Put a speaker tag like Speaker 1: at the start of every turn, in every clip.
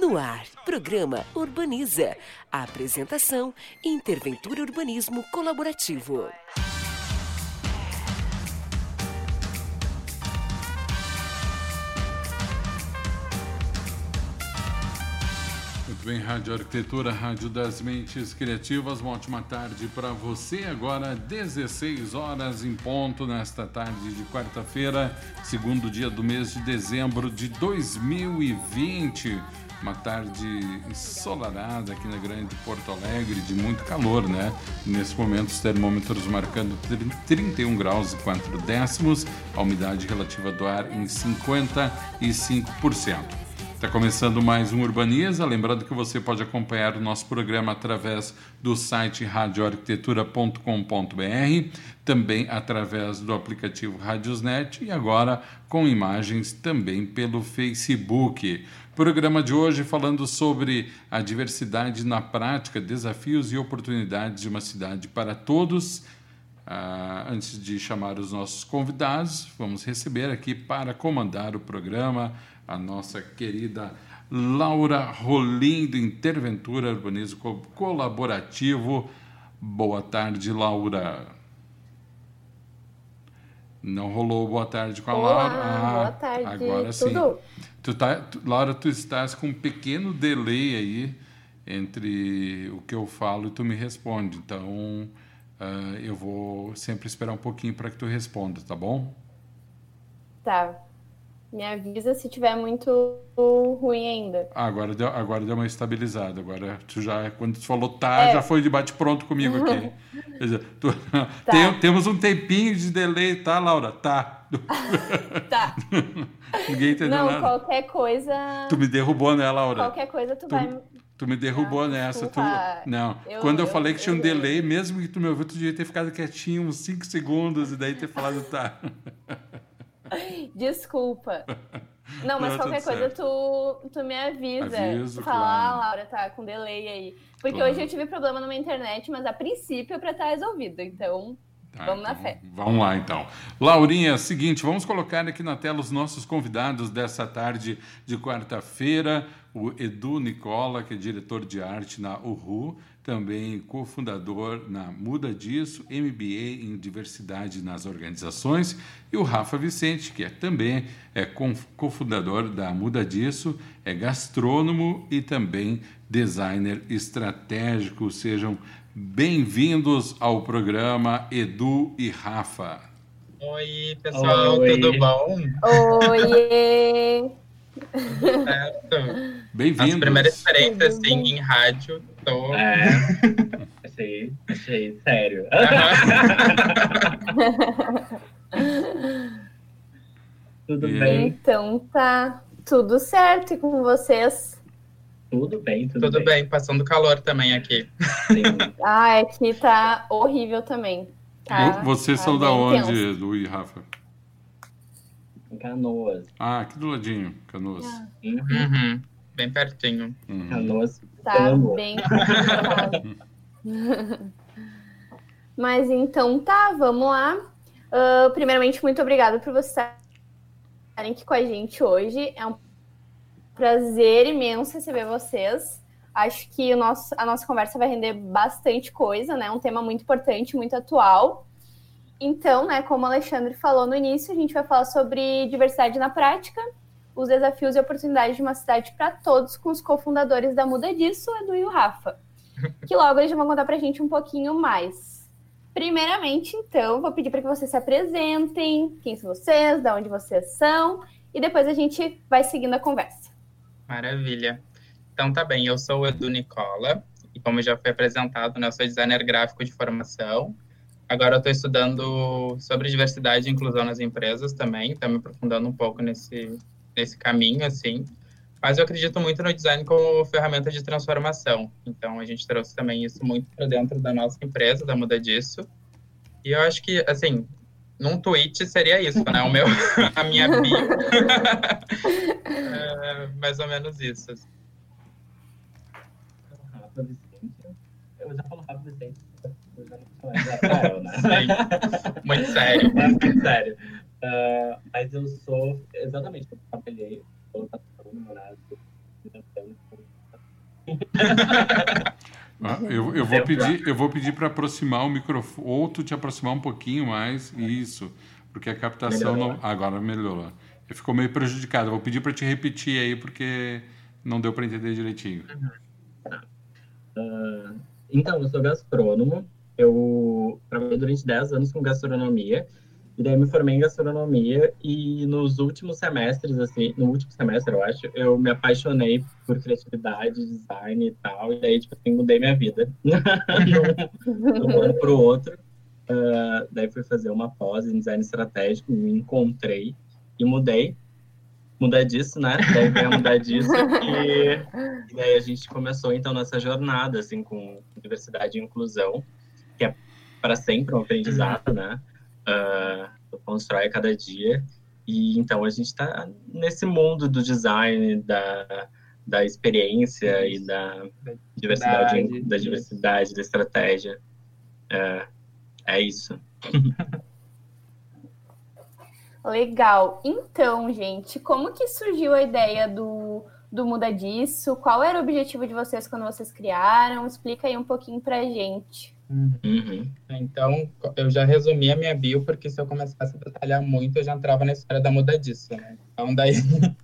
Speaker 1: No ar, programa Urbaniza. A apresentação Interventura Urbanismo Colaborativo.
Speaker 2: Muito bem, Rádio Arquitetura, Rádio das Mentes Criativas. Uma ótima tarde para você. Agora, 16 horas em ponto, nesta tarde de quarta-feira, segundo dia do mês de dezembro de 2020. Uma tarde ensolarada aqui na Grande Porto Alegre, de muito calor, né? Nesse momento, os termômetros marcando 31 graus e 4 décimos, a umidade relativa do ar em 55%. Está começando mais um Urbaniza. Lembrando que você pode acompanhar o nosso programa através do site radioarquitetura.com.br, também através do aplicativo Radiosnet e agora com imagens também pelo Facebook. Programa de hoje falando sobre a diversidade na prática, desafios e oportunidades de uma cidade para todos. Ah, antes de chamar os nossos convidados, vamos receber aqui para comandar o programa a nossa querida Laura Rolim, do Interventura Urbanismo Colaborativo. Boa tarde, Laura. Não rolou boa tarde com a
Speaker 3: Olá,
Speaker 2: Laura? Ah,
Speaker 3: boa tarde.
Speaker 2: Agora sim. Tu tá, tu- Laura, tu estás com um pequeno delay aí entre o que eu falo e tu me responde. Então, ah, eu vou sempre esperar um pouquinho para que tu responda, tá bom?
Speaker 3: Tá. Me avisa se tiver muito ruim ainda.
Speaker 2: Ah, agora deu, agora deu uma estabilizada. Agora tu já, quando tu falou tá,
Speaker 3: É.
Speaker 2: já foi de bate pronto comigo aqui. Dizer, tu- tem- temos um tempinho de delay, tá, Laura? Tá.
Speaker 3: Tá.
Speaker 2: Ninguém entendeu
Speaker 3: Não,
Speaker 2: nada.
Speaker 3: qualquer coisa.
Speaker 2: Tu me derrubou, né, Laura?
Speaker 3: Qualquer coisa tu,
Speaker 2: Tu-
Speaker 3: vai.
Speaker 2: Tu me derrubou nessa. Tu... Não.
Speaker 3: Eu-
Speaker 2: Quando eu,
Speaker 3: eu-
Speaker 2: falei que tinha um delay, mesmo que tu me ouviu, tu devia ter ficado quietinho uns 5 segundos e daí ter falado tá.
Speaker 3: Desculpa. Não, mas
Speaker 2: Não,
Speaker 3: qualquer
Speaker 2: tudo
Speaker 3: coisa
Speaker 2: certo.
Speaker 3: tu, tu me avisa.
Speaker 2: Aviso,
Speaker 3: fala,
Speaker 2: claro.
Speaker 3: ah, Laura, tá com delay aí. Porque
Speaker 2: Claro.
Speaker 3: hoje eu tive problema numa internet, mas a princípio é pra estar resolvido. Então,
Speaker 2: Tá,
Speaker 3: vamos na
Speaker 2: então,
Speaker 3: fé.
Speaker 2: Vamos lá, então. Laurinha, seguinte, vamos colocar aqui na tela os nossos convidados dessa tarde de quarta-feira. O Edu Nicola, que é diretor de arte na URU, também cofundador na Muda Disso, MBA em Diversidade nas Organizações. E o Rafa Vicente, que é também é cofundador da Muda Disso, é gastrônomo e também designer estratégico. Sejam bem-vindos ao programa Edu e Rafa.
Speaker 4: Oi, pessoal,
Speaker 5: Oi.
Speaker 4: tudo bom?
Speaker 3: Oiê!
Speaker 4: Certo. Nossa
Speaker 2: Bem-vindos.
Speaker 4: primeira experiência assim em rádio. Tô...
Speaker 5: É, achei, achei sério. Tudo
Speaker 2: E
Speaker 5: bem,
Speaker 3: Então tá tudo certo e com vocês.
Speaker 5: tudo bem, tudo,
Speaker 4: Tudo bem, passando calor também aqui.
Speaker 5: Sim.
Speaker 3: Ah, aqui tá horrível também. Tá,
Speaker 2: Vocês
Speaker 3: tá
Speaker 2: são da
Speaker 3: bem
Speaker 2: onde,
Speaker 3: tenso.
Speaker 2: Edu e Rafa?
Speaker 5: Canoas.
Speaker 2: Ah, aqui do ladinho, Canoas.
Speaker 5: Uhum.
Speaker 4: Uhum, bem pertinho.
Speaker 2: Uhum.
Speaker 5: Canoas.
Speaker 3: Tá bem complicado. Mas então tá, vamos lá. Ah, primeiramente, muito obrigada por vocês estarem aqui com a gente hoje. É um prazer imenso receber vocês. Acho que o nosso, a nossa conversa vai render bastante coisa, né? Um tema muito importante, muito atual. Então, né, como o Alexandre falou no início, a gente vai falar sobre diversidade na prática, os desafios e oportunidades de uma cidade para todos, com os cofundadores da Muda Disso, Edu e o Rafa. Que logo eles vão contar para a gente um pouquinho mais. Primeiramente, então, vou pedir para que vocês se apresentem, quem são vocês, de onde vocês são, e depois a gente vai seguindo a conversa.
Speaker 4: Maravilha. Então tá bem, eu sou o Edu Nicola, e como já foi apresentado, né, eu sou designer gráfico de formação. Agora eu estou estudando sobre diversidade e inclusão nas empresas também, estou me aprofundando um pouco nesse, nesse caminho, assim. Mas eu acredito muito no design como ferramenta de transformação. Então a gente trouxe também isso muito para dentro da nossa empresa, da Muda Disso. E eu acho que, assim, num tweet seria isso, né? O meu, a minha bio. é, mais ou menos isso. assim.
Speaker 5: Eu já falo Rafa Vicente. Eu já não sou mais Rafael, né?
Speaker 4: Sim, muito sério.
Speaker 5: Muito sério. Ah, mas eu sou, exatamente, eu trabalhei, colocação, namorado, tentando.
Speaker 2: Ah, Eu, eu vou pedir, eu vou pedir para aproximar o microfone, ou tu te aproximar um pouquinho mais, isso, porque a captação
Speaker 5: Melhorou.
Speaker 2: não, agora melhorou. Ficou meio prejudicado. Eu Vou pedir para te repetir aí porque não deu para entender direitinho.
Speaker 5: Ah, então, eu sou gastrônomo. Eu trabalhei durante 10 anos com gastronomia. E daí me formei em gastronomia. E nos últimos semestres, assim, no último semestre, eu acho, eu me apaixonei por criatividade, design e tal. E daí, tipo assim, mudei minha vida. de um ano para o outro. Ah, daí fui fazer uma pós em design estratégico, me encontrei e mudei. Mudar disso, né? Daí veio mudar disso e, e daí a gente começou então nessa jornada assim com diversidade e inclusão, que é para sempre um aprendizado, né? Ah, constrói a cada dia e então a gente está nesse mundo do design, da, da experiência e da diversidade,
Speaker 4: Diversidade.
Speaker 5: da diversidade, da estratégia. É, é isso.
Speaker 3: Legal. Então, gente, como que surgiu a ideia do, do Muda Disso? Qual era o objetivo de vocês quando vocês criaram? Explica aí um pouquinho pra gente.
Speaker 5: Uhum.
Speaker 4: Então, eu já resumi a minha bio, porque se eu começasse a detalhar muito, eu já entrava na história da muda disso, né? Então, daí,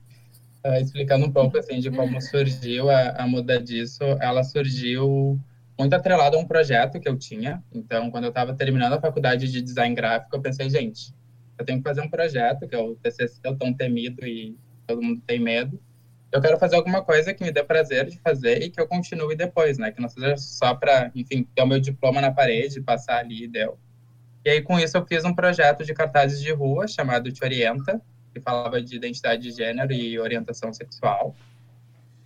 Speaker 4: eh, explicando um pouco, assim, de como surgiu a, a muda disso, ela surgiu muito atrelada a um projeto que eu tinha. Então, quando eu estava terminando a faculdade de design gráfico, eu pensei, gente, eu tenho que fazer um projeto, que é o TCC, o tão temido e todo mundo tem medo. Eu quero fazer alguma coisa que me dê prazer de fazer e que eu continue depois, né? Que não seja só para, enfim, ter o meu diploma na parede, passar ali e deu. E aí, com isso, eu fiz um projeto de cartazes de rua chamado Te Orienta, que falava de identidade de gênero e orientação sexual.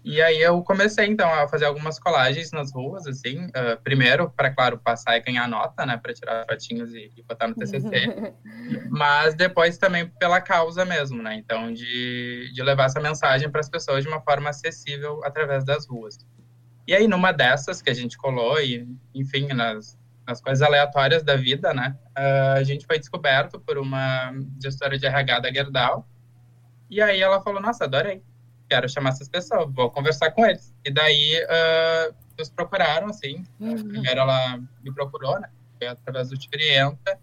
Speaker 4: E aí eu comecei, então, a fazer algumas colagens nas ruas, assim. ah, primeiro, para, claro, passar e ganhar nota, né? Para tirar fotinhos e, e botar no TCC. Mas depois também pela causa mesmo, né? Então, de, de levar essa mensagem para as pessoas de uma forma acessível através das ruas. E aí, numa dessas que a gente colou, e, enfim, nas, nas coisas aleatórias da vida, né? ah, a gente foi descoberto por uma gestora de RH da Gerdau. E aí ela falou, nossa, adorei. Quero chamar essas pessoas, vou conversar com eles. E daí nos procuraram, assim. Primeiro ela me procurou, né? Foi através do Experienta.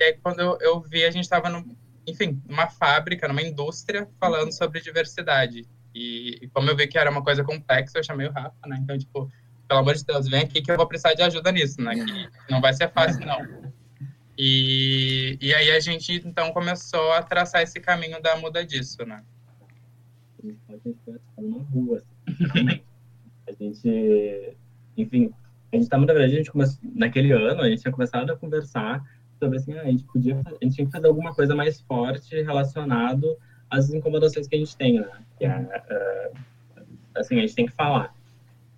Speaker 4: E aí, quando eu, eu vi, a gente estava, enfim, numa fábrica, numa indústria, falando sobre diversidade. E, e como eu vi que era uma coisa complexa, eu chamei o Rafa, né? Então, tipo, pelo amor de Deus, vem aqui que eu vou precisar de ajuda nisso, né? Que não vai ser fácil, não. E, e aí a gente, então, começou a traçar esse caminho da muda disso, né?
Speaker 5: A gente pode estar na rua, assim. A gente, enfim, a gente estava, na verdade, a gente começou, naquele ano, a gente tinha começado a conversar sobre, assim, ah, a gente podia, a gente tinha que fazer alguma coisa mais forte relacionado às incomodações que a gente tem, né? Que é, ah, assim, a gente tem que falar.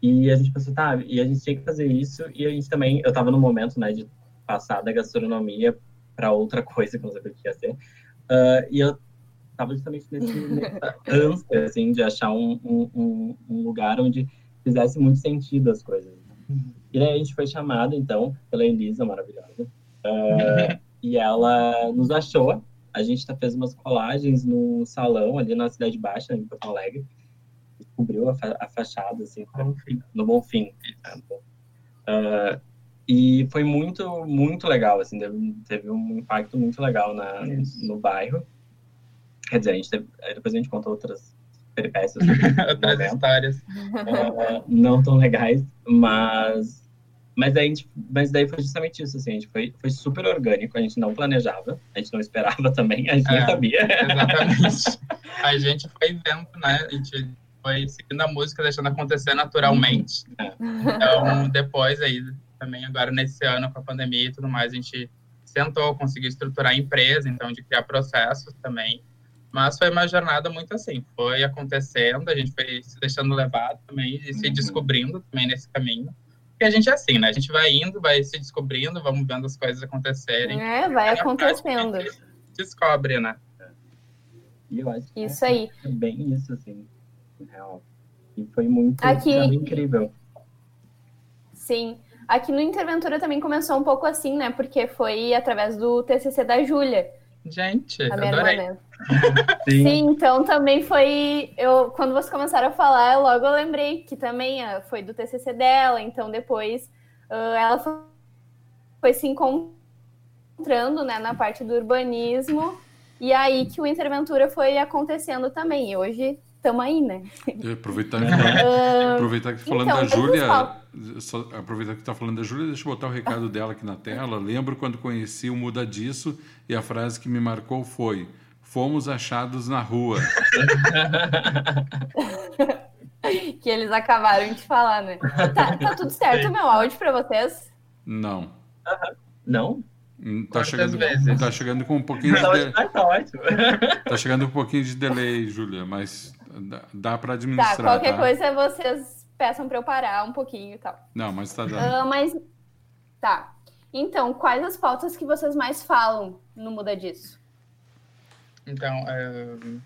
Speaker 5: E a gente pensou, tá, e a gente tinha que fazer isso, e a gente também, eu estava no momento, né, de passar da gastronomia para outra coisa, que não sabia o que ia ser, Ah, e eu estava justamente nesse, nessa ânsia, assim, de achar um, um, um, lugar onde fizesse muito sentido as coisas. E daí a gente foi chamado, então, pela Elisa, maravilhosa, Ah, e ela nos achou, a gente tá, fez umas colagens num salão ali na Cidade Baixa, em Porto Alegre, descobriu a, fa- a fachada, assim, no Bonfim. tá bom. Ah, e foi muito, muito legal, assim, teve, teve um impacto muito legal na,
Speaker 4: Isso.
Speaker 5: no bairro. Quer dizer, a gente teve, depois a gente conta outras peripécias
Speaker 4: Outras histórias.
Speaker 5: ah, não tão legais, mas mas daí, a gente- mas daí foi justamente isso, assim, a gente foi, foi super orgânico, a gente não planejava, a gente não esperava também, a gente
Speaker 4: É.
Speaker 5: sabia.
Speaker 4: Exatamente. A gente foi vendo, né? A gente foi seguindo a música, deixando acontecer naturalmente.
Speaker 5: É.
Speaker 4: Então, depois aí, também agora nesse ano, com a pandemia e tudo mais, a gente sentou, conseguiu estruturar a empresa, então, de criar processos também. Mas foi uma jornada muito assim, foi acontecendo, a gente foi se deixando levar também e se uhum. descobrindo também nesse caminho. Porque a gente é assim, né? A gente vai indo, vai se descobrindo, vamos vendo as coisas acontecerem.
Speaker 3: É, vai acontecendo.
Speaker 4: Descobre, né?
Speaker 5: E eu acho que
Speaker 3: isso é, aí.
Speaker 5: é bem isso, assim, real. E foi muito Aqui... incrível.
Speaker 3: Sim. Aqui no Interventura também começou um pouco assim, né? Porque foi através do TCC da Júlia.
Speaker 4: Gente, a minha adorei. Irmã, né?
Speaker 3: Sim. Sim. então também foi. Eu, quando vocês começaram a falar, eu logo eu lembrei que também uh, foi do TCC dela. Então depois uh, ela foi, foi, se encontrando né, na parte do urbanismo. E aí que o Interventura foi acontecendo também. E hoje estamos aí, né?
Speaker 2: Aproveitar que, uh, aproveitar que tá falando então, da Júlia, aproveitar que está falando da Júlia, deixa eu botar o recado dela aqui na tela. Lembro quando conheci o Muda Disso e a frase que me marcou foi: Fomos achados na rua.
Speaker 3: que eles acabaram de falar, né? Tá, tá tudo certo meu áudio para vocês?
Speaker 2: Não.
Speaker 5: Não?
Speaker 2: Hum, tá chegando, tá chegando com um pouquinho de delay. Tá, tá chegando com um pouquinho de delay, Júlia, mas dá para administrar.
Speaker 3: Tá, qualquer tá? coisa vocês peçam para eu parar um pouquinho e tal.
Speaker 2: Não, mas tá dando.
Speaker 3: Uh, mas tá. Então, quais as pautas que vocês mais falam no Muda Disso?
Speaker 4: Então, uh,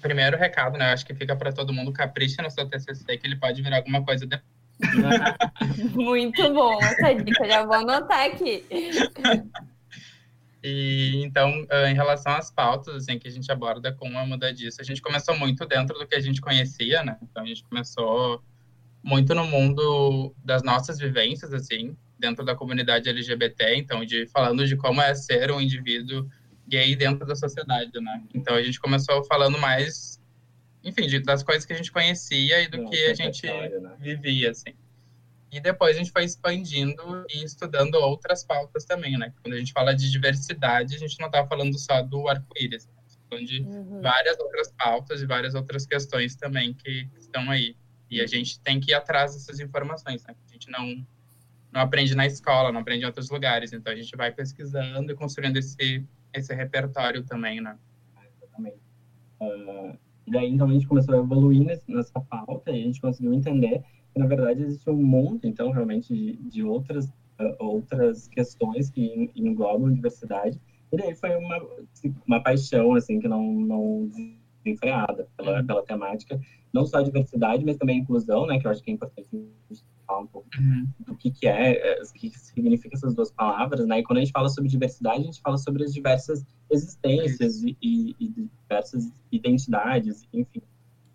Speaker 4: primeiro recado, né? Acho que fica para todo mundo capricha no seu TCC que ele pode virar alguma coisa depois.
Speaker 3: Muito bom essa dica, já vou anotar aqui.
Speaker 4: E então, em relação às pautas assim, que a gente aborda com a muda disso, a gente começou muito dentro do que a gente conhecia, né? Então a gente começou muito no mundo das nossas vivências, assim, dentro da comunidade LGBT, então de falando de como é ser um indivíduo gay dentro da sociedade, né? Então a gente começou falando mais, enfim, de, das coisas que a gente conhecia e do que a gente né? vivia, assim. E depois a gente foi expandindo e estudando outras pautas também, né? Quando a gente fala de diversidade, a gente não está falando só do arco-íris, né? falando de uhum. várias outras pautas e várias outras questões também que estão aí. E a gente tem que ir atrás dessas informações, né? A gente não, não aprende na escola, não aprende em outros lugares. Então a gente vai pesquisando e construindo esse, esse repertório também, né?
Speaker 5: Exatamente. Uh, e daí, então, a gente começou a evoluir nessa pauta e a gente conseguiu entender na verdade, existe um monte, então, realmente, de, de outras, uh, outras questões que englobam diversidade. E daí foi uma, uma paixão, assim, que não, não desenfreada pela, uhum. pela temática, não só a diversidade, mas também a inclusão, né, que eu acho que é importante falar um pouco uhum. do que, que é, é, o que significa essas duas palavras, né, e quando a gente fala sobre diversidade, a gente fala sobre as diversas existências e, e, e diversas identidades, enfim,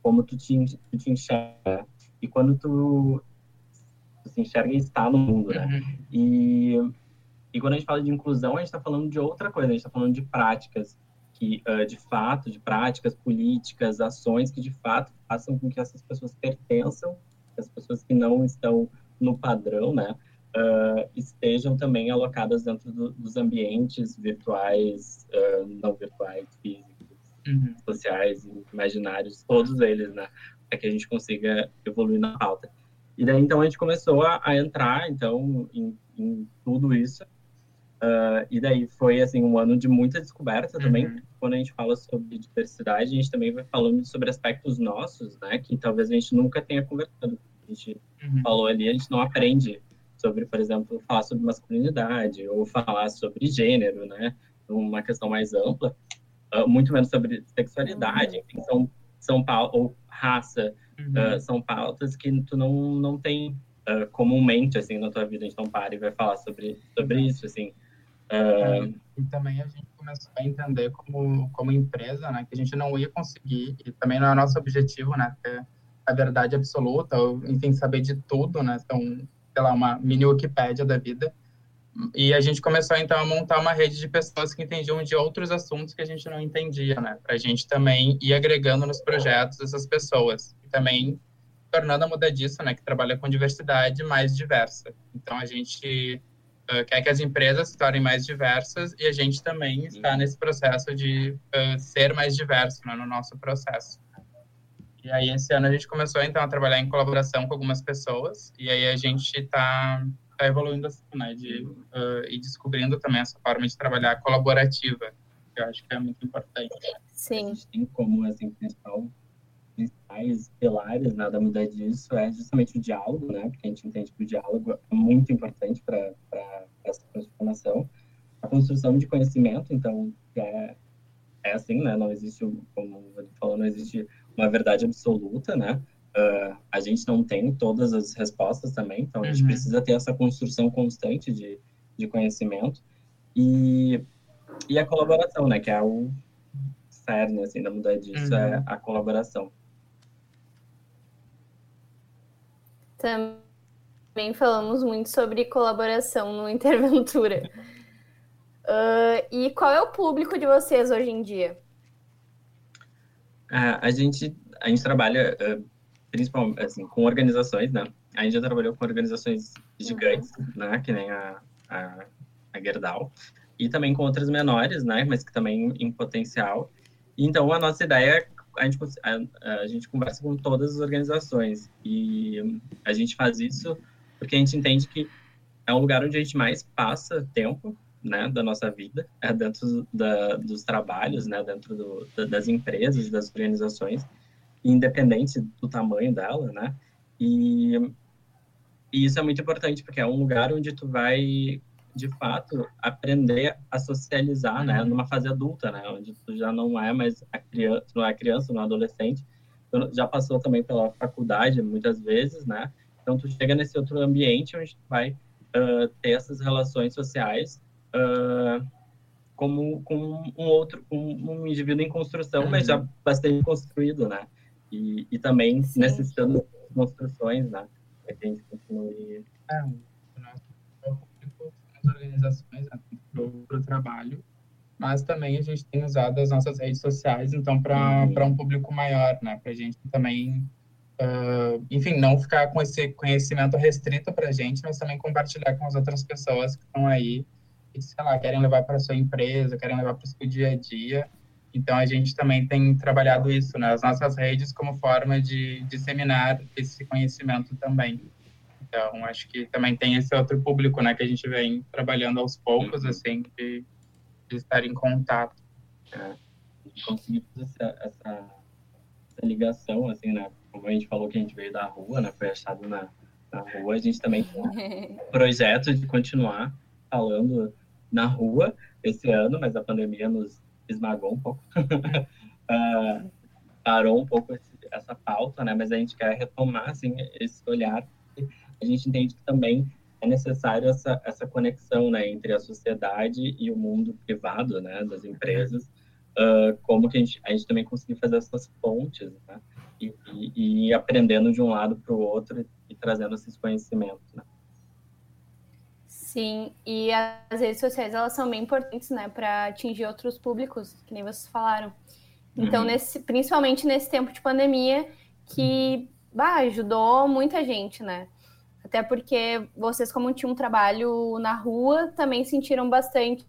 Speaker 5: como tu te, tu te enxerga e quando tu, se enxerga e está no mundo, né? Uhum. E, e quando a gente fala de inclusão, a gente está falando de outra coisa, a gente está falando de práticas que, uh, de fato, de práticas políticas, ações que, de fato, façam com que essas pessoas pertençam, que as pessoas que não estão no padrão, né, uh, estejam também alocadas dentro do, dos ambientes virtuais, uh, não virtuais, físicos, uhum. sociais, imaginários, todos eles, né? Para que a gente consiga evoluir na pauta. E daí, então, a gente começou a, a entrar, então, em, em tudo isso. Uh, e daí foi, assim, um ano de muita descoberta também. Uhum. Quando a gente fala sobre diversidade, a gente também vai falando sobre aspectos nossos, né? Que talvez a gente nunca tenha conversado. A gente uhum. falou ali, a gente não aprende sobre, por exemplo, falar sobre masculinidade ou falar sobre gênero, né? Uma questão mais ampla. Uh, muito menos sobre sexualidade. Uhum. Enfim, são, são ou raça, uhum. uh, são pautas que tu não, não tem uh, comumente, assim, na tua vida. A gente não para e vai falar sobre, sobre isso, assim.
Speaker 4: Uh... E também a gente começou a entender como, como empresa, né, que a gente não ia conseguir, e também não é nosso objetivo, né, ter a verdade absoluta, ou, enfim, saber de tudo, né, então, sei lá, uma mini Wikipédia da vida, e a gente começou então a montar uma rede de pessoas que entendiam de outros assuntos que a gente não entendia, né? Para a gente também ir agregando nos projetos essas pessoas e também tornando a Muda Disso, né, que trabalha com diversidade mais diversa. Então a gente uh, quer que as empresas se tornem mais diversas e a gente também está nesse processo de uh, ser mais diverso né, no nosso processo. E aí esse ano a gente começou então a trabalhar em colaboração com algumas pessoas e aí a gente está está evoluindo assim, né? De uh, e descobrindo também essa forma de trabalhar colaborativa. que eu acho que é muito importante.
Speaker 3: Sim.
Speaker 5: A gente tem como, assim, principal, principais pilares né, da mudança disso é justamente o diálogo, né? Porque a gente entende que o diálogo é muito importante para essa transformação. A construção de conhecimento, então, é, é assim, né? Não existe, como ele falou, não existe uma verdade absoluta, né? Uh, a gente não tem todas as respostas também, então a gente uhum. precisa ter essa construção constante de, de conhecimento e, e a colaboração, né? Que é o cerne, assim, da mudança disso, é uhum. é a colaboração.
Speaker 3: Também falamos muito sobre colaboração no Interventura. Uh, e qual é o público de vocês hoje em dia?
Speaker 5: Uh, a gente a gente trabalha uh, principalmente assim com organizações, né? A gente já trabalhou com organizações gigantes, né? Que nem a, a, a Gerdau e também com outras menores, né? Mas que também em potencial. Então a nossa ideia a gente, a, a gente conversa com todas as organizações e a gente faz isso porque a gente entende que é um lugar onde a gente mais passa tempo né, da nossa vida, é dentro da, dos trabalhos, né, dentro do, das empresas, das organizações, independente do tamanho dela, né, e, e isso é muito importante, porque é um lugar onde tu vai, de fato, aprender a socializar, né, uhum. numa fase adulta, né, onde tu já não é mais a criança, não é criança, não é adolescente, tu já passou também pela faculdade, muitas vezes, né, então tu chega nesse outro ambiente onde tu vai uh, ter essas relações sociais uh, como com um outro, um, um, indivíduo em construção, uhum. mas já bastante construído, né? E, e também Sim. necessitando de construções, né? Para que a gente continue.
Speaker 4: É, as organizações né, para o trabalho, mas também a gente tem usado as nossas redes sociais, então, para uhum. um público maior, né? Para a gente também Uh, enfim, não ficar com esse conhecimento restrito para a gente, mas também compartilhar com as outras pessoas que estão aí que, sei lá, querem levar para sua empresa, querem levar para o seu dia a dia. Então, a gente também tem trabalhado isso nas né? nossas redes como forma de disseminar esse conhecimento também. Então, acho que também tem esse outro público, né, que a gente vem trabalhando aos poucos, uhum. assim, de, de estar em contato.
Speaker 5: É, conseguir fazer essa, essa, essa, ligação, assim, né, como a gente falou que a gente veio da rua, né, foi achado na, na rua, a gente também tem um projeto de continuar falando na rua esse ano, mas a pandemia nos esmagou um pouco. uh, parou um pouco esse, essa pauta, né? Mas a gente quer retomar, assim, esse olhar. A gente entende que também é necessário essa, essa conexão, né? Entre a sociedade e o mundo privado, né? Das empresas. Uh, como que a gente, a gente também conseguir fazer essas pontes, né? E, e, e aprendendo de um lado para o outro e, e trazendo esses conhecimentos, né?
Speaker 3: Sim, e as redes sociais elas são bem importantes, né, para atingir outros públicos, que nem vocês falaram. Então, uhum. nesse, principalmente nesse tempo de pandemia, que bah, ajudou muita gente, né? Até porque vocês, como tinham um trabalho na rua, também sentiram bastante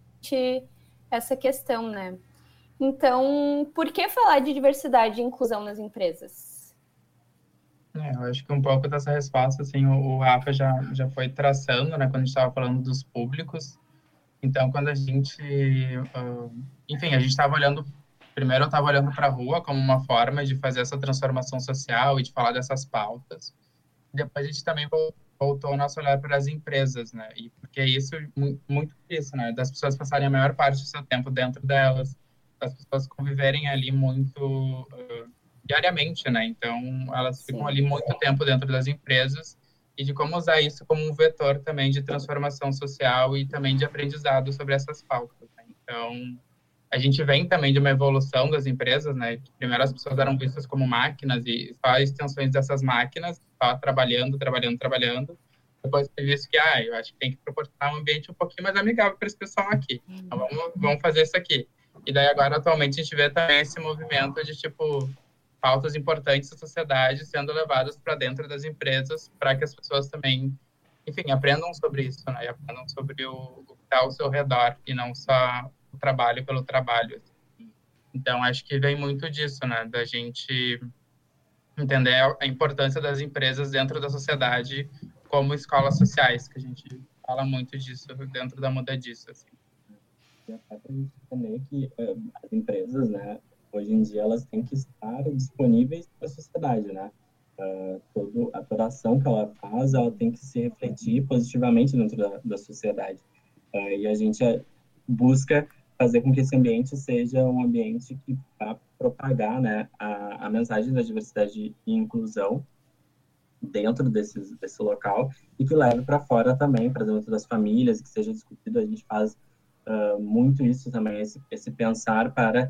Speaker 3: essa questão, né? Então, por que falar de diversidade e inclusão nas empresas?
Speaker 4: É, eu acho que um pouco dessa resposta, assim, o, o Rafa já, já foi traçando, né, quando a gente estava falando dos públicos. Então, quando a gente, uh, enfim, a gente estava olhando, primeiro eu estava olhando para a rua como uma forma de fazer essa transformação social e de falar dessas pautas. Depois a gente também voltou o nosso olhar para as empresas, né, e porque isso, muito isso, né, das pessoas passarem a maior parte do seu tempo dentro delas, das pessoas conviverem ali muito... Uh, diariamente, né? Então, elas ficam Sim. ali muito tempo dentro das empresas e de como usar isso como um vetor também de transformação social e também de aprendizado sobre essas pautas. Né? Então, a gente vem também de uma evolução das empresas, né? Primeiro as pessoas eram vistas como máquinas e só extensões dessas máquinas, só trabalhando, trabalhando, trabalhando. Depois foi visto que, ah, eu acho que tem que proporcionar um ambiente um pouquinho mais amigável para esse pessoal aqui. Então, vamos, vamos fazer isso aqui. E daí agora, atualmente, a gente vê também esse movimento de, tipo, pautas importantes da sociedade sendo levadas para dentro das empresas para que as pessoas também, enfim, aprendam sobre isso, né? E aprendam sobre o, o que está ao seu redor e não só o trabalho pelo trabalho. Então, acho que vem muito disso, né? Da gente entender a importância das empresas dentro da sociedade como escolas sociais, que a gente fala muito disso dentro da muda disso, assim.
Speaker 5: e até para a gente entender que uh, as empresas, né, hoje em dia elas têm que estar disponíveis para a sociedade, né? Uh, todo, a toda ação que ela faz, ela tem que se refletir positivamente dentro da, da sociedade. Uh, e a gente busca fazer com que esse ambiente seja um ambiente que vá propagar né, a, a mensagem da diversidade e inclusão dentro desse, desse local e que leve para fora também, para dentro das famílias, que seja discutido. A gente faz uh, muito isso também, esse, esse pensar para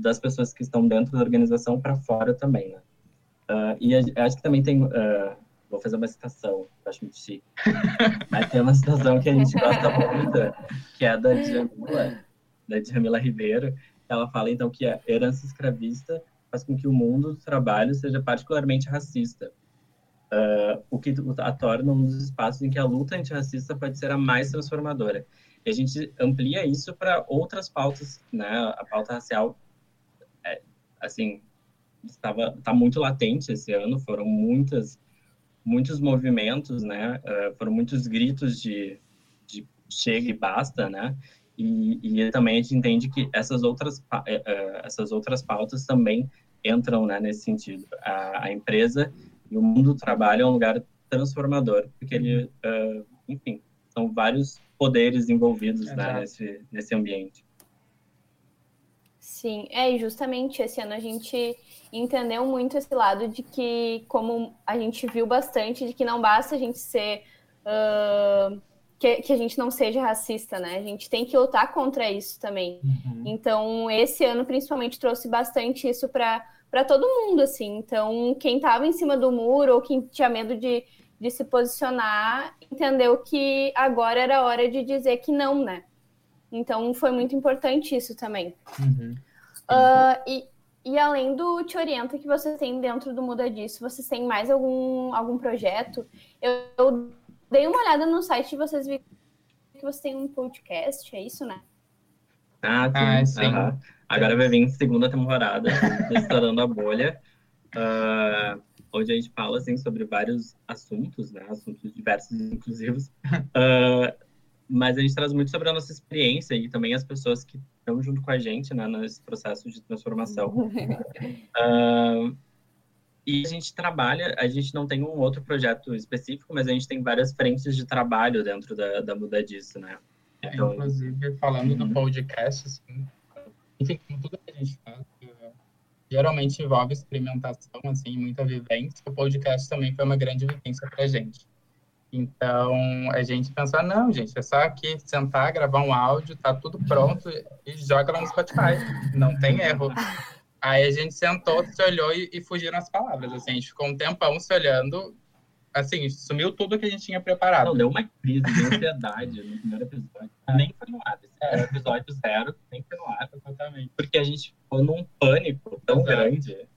Speaker 5: das pessoas que estão dentro da organização para fora também, né? Uh, e a, acho que também tem, uh, vou fazer uma citação, acho muito chique, mas tem uma citação que a gente gosta muito, que é da Djamila, da Djamila Ribeiro, ela fala então que a herança escravista faz com que o mundo do trabalho seja particularmente racista, uh, o que a torna um dos espaços em que a luta antirracista pode ser a mais transformadora. E a gente amplia isso para outras pautas, né? A pauta racial, assim, estava tá muito latente esse ano. Foram muitas, muitos movimentos, né? Uh, foram muitos gritos de, de chega e basta, né? E, e também a gente entende que essas outras, uh, essas outras pautas também entram né, nesse sentido. A, a empresa e o mundo do trabalho é um lugar transformador, porque ele, uh, enfim, são vários poderes envolvidos né, nesse, nesse ambiente.
Speaker 3: Sim, é, e justamente esse ano a gente entendeu muito esse lado de que, como a gente viu bastante, de que não basta a gente ser. Uh, que, que, a gente não seja racista, né? A gente tem que lutar contra isso também. Uhum. Então, esse ano, principalmente, trouxe bastante isso para para todo mundo, assim. Então, quem estava em cima do muro ou quem tinha medo de, de se posicionar, entendeu que agora era hora de dizer que não, né? Então, foi muito importante isso também. Uhum. Uh, e, e além do Te Orienta que você tem dentro do Muda Disso, vocês têm mais algum, algum projeto? Eu, eu dei uma olhada no site e vocês viram que você tem um podcast, é isso, né?
Speaker 5: Ah, sim. Ah, sim. Uhum. Agora vai vir segunda temporada, Estourando a Bolha, uh, onde a gente fala assim, sobre vários assuntos, né? Assuntos diversos e inclusivos. Uh, mas a gente traz muito sobre a nossa experiência e também as pessoas que estão junto com a gente né, nesse processo de transformação. uh, e a gente trabalha, a gente não tem um outro projeto específico, mas a gente tem várias frentes de trabalho dentro da, da Muda Disso, né?
Speaker 4: É, então, inclusive, falando do uhum. podcast, assim, enfim, tudo que a gente faz, uh, geralmente envolve experimentação, assim, muita vivência. O podcast também foi uma grande vivência para a gente. Então, a gente pensou, não, gente, é só aqui sentar, gravar um áudio, tá tudo pronto e joga lá no Spotify. Não tem erro. Aí a gente sentou, se olhou e, e fugiram as palavras. Assim, a gente ficou um tempão se olhando, assim, sumiu tudo que a gente tinha preparado.
Speaker 5: Não, deu uma crise de ansiedade no primeiro episódio. Nem foi no ar. Esse era episódio zero, nem foi no ar. Exatamente. Porque a gente ficou num pânico tão Exato. grande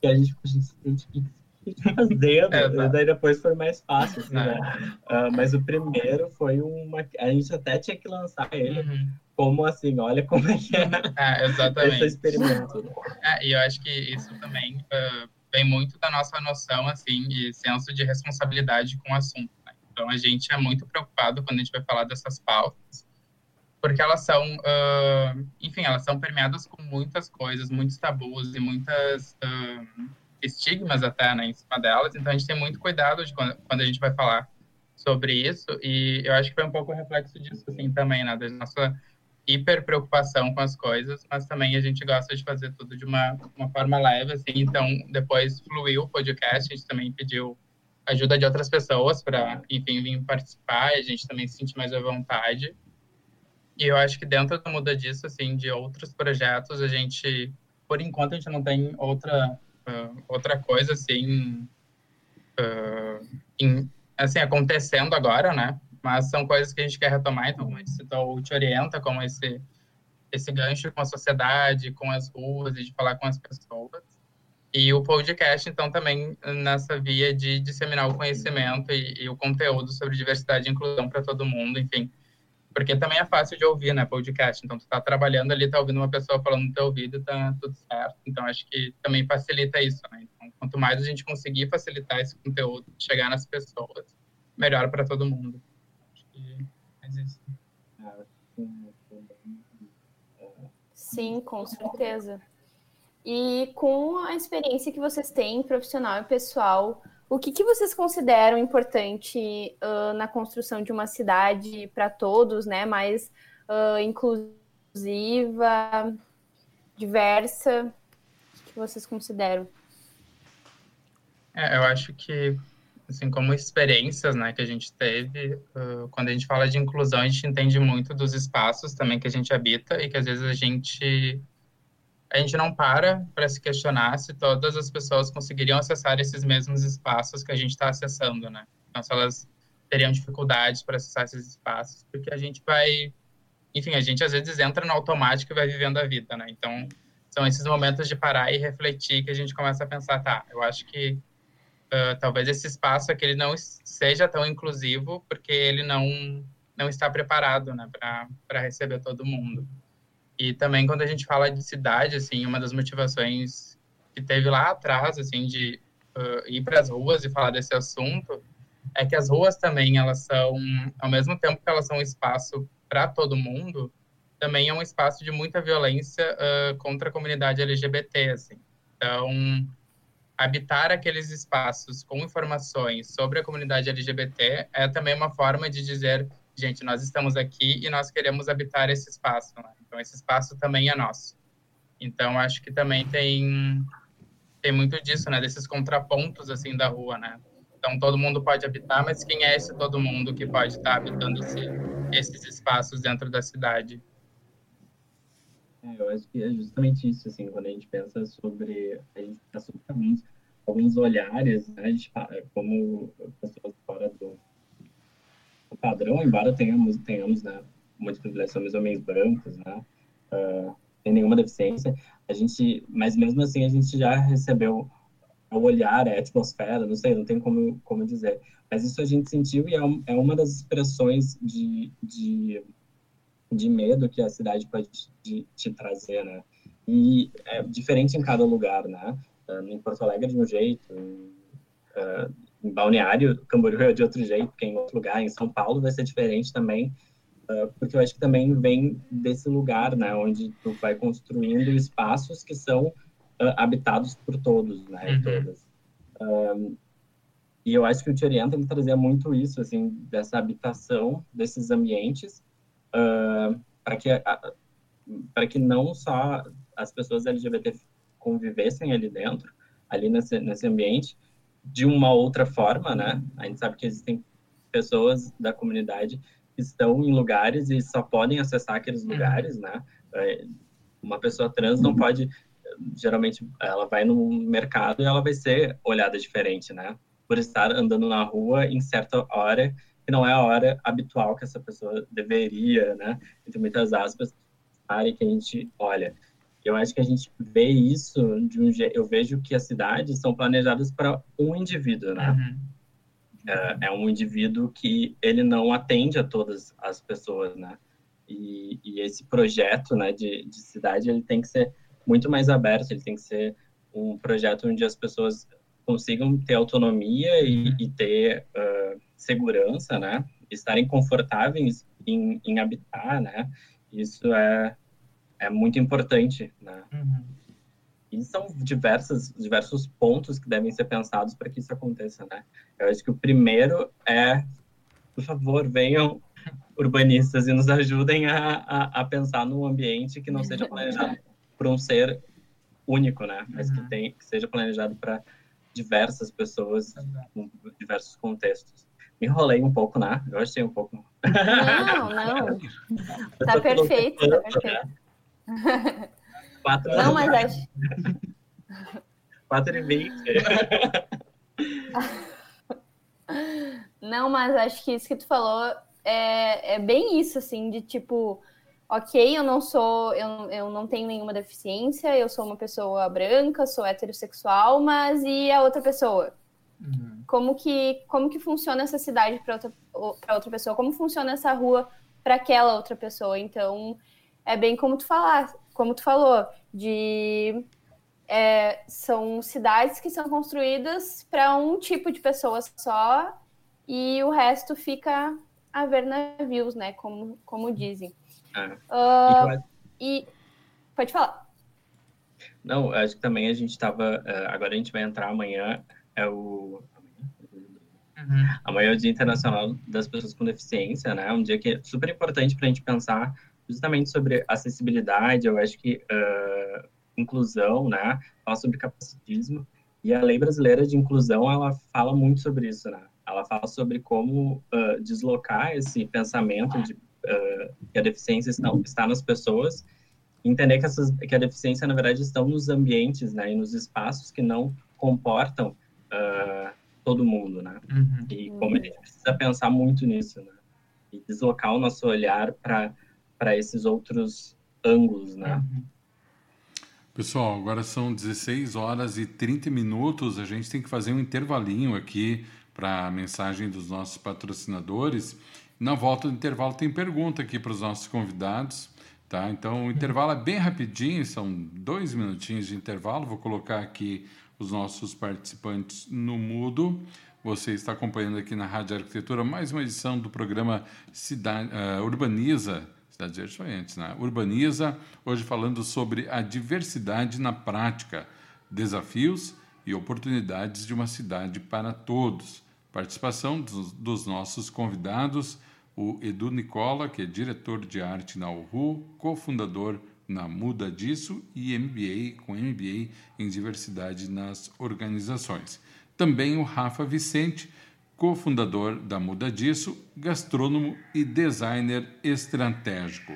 Speaker 5: que a gente ficou, gente, a gente fazendo? É, e daí depois foi mais fácil, assim, né? Uh, mas o primeiro foi uma... A gente até tinha que lançar ele uhum. como assim, olha como é que é,
Speaker 4: é exatamente.
Speaker 5: esse experimento.
Speaker 4: É, e eu acho que isso também... Uh vem muito da nossa noção, assim, e senso de responsabilidade com o assunto. Né? Então, a gente é muito preocupado quando a gente vai falar dessas pautas, porque elas são, uh, enfim, elas são permeadas com muitas coisas, muitos tabus e muitas uh, estigmas até, né, em cima delas. Então, a gente tem muito cuidado quando, quando a gente vai falar sobre isso, e eu acho que foi um pouco o reflexo disso, assim, também, né, da nossa hiper preocupação com as coisas, mas também a gente gosta de fazer tudo de uma, uma forma leve, assim. Então, depois fluiu o podcast, a gente também pediu ajuda de outras pessoas para, enfim, vir participar, a gente também se sentir mais à vontade. E eu acho que dentro da muda disso, assim, de outros projetos, a gente, por enquanto, a gente não tem outra, uh, outra coisa, assim, uh, assim, acontecendo agora, né? mas são coisas que a gente quer retomar, então, como gente Te Orienta, como esse, esse gancho com a sociedade, com as ruas, e de falar com as pessoas. E o podcast, então, também nessa via de disseminar o conhecimento e, e o conteúdo sobre diversidade e inclusão para todo mundo, enfim. Porque também é fácil de ouvir, né, podcast. Então, tu tá trabalhando ali, tá ouvindo uma pessoa falando no teu ouvido, tá tudo certo. Então, acho que também facilita isso, né? Então, quanto mais a gente conseguir facilitar esse conteúdo, chegar nas pessoas, melhor para todo mundo.
Speaker 3: Sim, com certeza. E com a experiência que vocês têm, profissional e pessoal, o que, que vocês consideram importante uh, na construção de uma cidade para todos, né? Mais uh, inclusiva, diversa? O que, vocês consideram?
Speaker 4: É, eu acho que, assim, como experiências, né, que a gente teve, uh, quando a gente fala de inclusão, a gente entende muito dos espaços também que a gente habita e que às vezes a gente a gente não para para se questionar se todas as pessoas conseguiriam acessar esses mesmos espaços que a gente está acessando, né? Então, se elas teriam dificuldades para acessar esses espaços, porque a gente vai, enfim, a gente às vezes entra no automático e vai vivendo a vida, né? Então, são esses momentos de parar e refletir que a gente começa a pensar, tá, eu acho que uh, talvez esse espaço aqui ele não seja tão inclusivo porque ele não não está preparado, né, para receber todo mundo. E também quando a gente fala de cidade, assim, uma das motivações que teve lá atrás, assim, de uh, ir para as ruas e falar desse assunto, é que as ruas também, elas são, ao mesmo tempo que elas são um espaço para todo mundo, também é um espaço de muita violência uh, contra a comunidade LGBT, assim. Então, habitar aqueles espaços com informações sobre a comunidade LGBT é também uma forma de dizer gente, nós estamos aqui e nós queremos habitar esse espaço, né? Então esse espaço também é nosso. Então acho que também tem tem muito disso, né? Desses contrapontos assim da rua, né? Então todo mundo pode habitar, mas quem é esse todo mundo que pode estar habitando esse, esses espaços dentro da cidade?
Speaker 5: É, eu acho que é justamente isso, assim, quando a gente pensa sobre a gente pensa sobre alguns, alguns olhares, né? A gente, como pessoas fora do o padrão, embora tenhamos, tenhamos né, muitos privilégios, somos homens brancos, né, uh, sem nenhuma deficiência, a gente, mas mesmo assim a gente já recebeu o olhar, a atmosfera, não sei, não tem como, como dizer, mas isso a gente sentiu e é, é uma das expressões de, de, de medo que a cidade pode te, te trazer, né, e é diferente em cada lugar, né, uh, em Porto Alegre de um jeito, uh, em Balneário, Camboriú é de outro jeito, porque em outro lugar, em São Paulo vai ser diferente também, porque eu acho que também vem desse lugar, né, onde tu vai construindo espaços que são uh, habitados por todos, né, uhum. todas. Um, e eu acho que o Te Orienta ele trazia muito isso, assim, dessa habitação desses ambientes, uh, para que para que não só as pessoas LGBT convivessem ali dentro, ali nesse, nesse ambiente, de uma outra forma, né? A gente sabe que existem pessoas da comunidade estão em lugares e só podem acessar aqueles uhum. lugares, né? É, uma pessoa trans não pode, geralmente, ela vai no mercado e ela vai ser olhada diferente, né? Por estar andando na rua em certa hora que não é a hora habitual que essa pessoa deveria, né? Entre muitas aspas, área que a gente olha. Eu acho que a gente vê isso de um jeito. Eu vejo que as cidades são planejadas para um indivíduo, né? Uhum. É, é, um indivíduo que ele não atende a todas as pessoas, né? E, e esse projeto, né, de, de cidade, ele tem que ser muito mais aberto. Ele tem que ser um projeto onde as pessoas consigam ter autonomia e, e ter uh, segurança, né? Estarem confortáveis em, em habitar, né? Isso é é muito importante, né? Uhum. E são diversas, diversos pontos que devem ser pensados para que isso aconteça, né? Eu acho que o primeiro é, por favor, venham urbanistas e nos ajudem a, a, a pensar num ambiente que não seja planejado por um ser único, né? Mas que, uhum. tem, que seja planejado para diversas pessoas, com diversos contextos. Me enrolei um pouco, né? Eu achei um pouco.
Speaker 3: Não, não. Tá perfeito, tá perfeito.
Speaker 5: Quatro
Speaker 3: Não, mas acho.
Speaker 5: Quatro e vinte.
Speaker 3: Não, mas acho que isso que tu falou é, é bem isso, assim, de tipo, ok, eu não sou, eu, eu não tenho nenhuma deficiência, eu sou uma pessoa branca, sou heterossexual, mas e a outra pessoa? Uhum. Como que como que funciona essa cidade para outra, outra pessoa? Como funciona essa rua para aquela outra pessoa? Então, é bem como tu falar, como tu falou, de é, são cidades que são construídas para um tipo de pessoas só e o resto fica a ver navios, né? Como, como dizem. Uh, e Pode falar.
Speaker 5: Não, acho que também a gente estava. Uh, agora a gente vai entrar amanhã, é o. Uhum. Amanhã é o Dia Internacional das Pessoas com Deficiência, né? Um dia que é super importante para a gente pensar justamente sobre acessibilidade, eu acho que uh, inclusão, né? Falar sobre capacitismo. E a lei brasileira de inclusão, ela fala muito sobre isso, né? Ela fala sobre como uh, deslocar esse pensamento de uh, que a deficiência está, está nas pessoas, entender que, essas, que a deficiência, na verdade, estão nos ambientes, né? E nos espaços que não comportam todo mundo, né? Uhum. E como a gente precisa pensar muito nisso, né? E deslocar o nosso olhar para esses outros ângulos, né? Uhum.
Speaker 2: Pessoal, agora são 16 horas e 30 minutos. A gente tem que fazer um intervalinho aqui para a mensagem dos nossos patrocinadores. Na volta do intervalo tem pergunta aqui para os nossos convidados. Tá? Então o intervalo é bem rapidinho, são dois minutinhos de intervalo. Vou colocar aqui os nossos participantes no mudo. Você está acompanhando aqui na Rádio Arquitetura mais uma edição do programa Cidade, uh, Urbaniza Cidade Verde foi antes, né? Urbaniza, hoje falando sobre a diversidade na prática, desafios e oportunidades de uma cidade para todos. Participação dos, dos nossos convidados, o Edu Nicola, que é diretor de arte na URU, cofundador na Muda Disso e MBA, com MBA em diversidade nas organizações. Também o Rafa Vicente, cofundador da Muda Disso, gastrônomo e designer estratégico.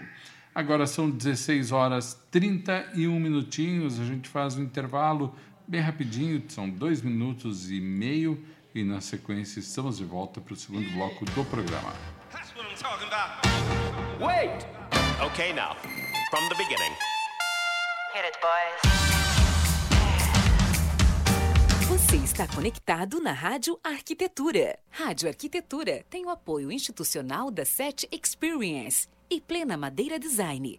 Speaker 2: Agora são 16 horas 31 minutinhos, a gente faz um intervalo bem rapidinho, são dois minutos e meio, e na sequência estamos de volta para o segundo bloco do programa. Wait! Okay, now, from the beginning. Hit it, boys.
Speaker 1: Você está conectado na Rádio Arquitetura. Rádio Arquitetura tem o apoio institucional da SET Experience e Plena Madeira Design.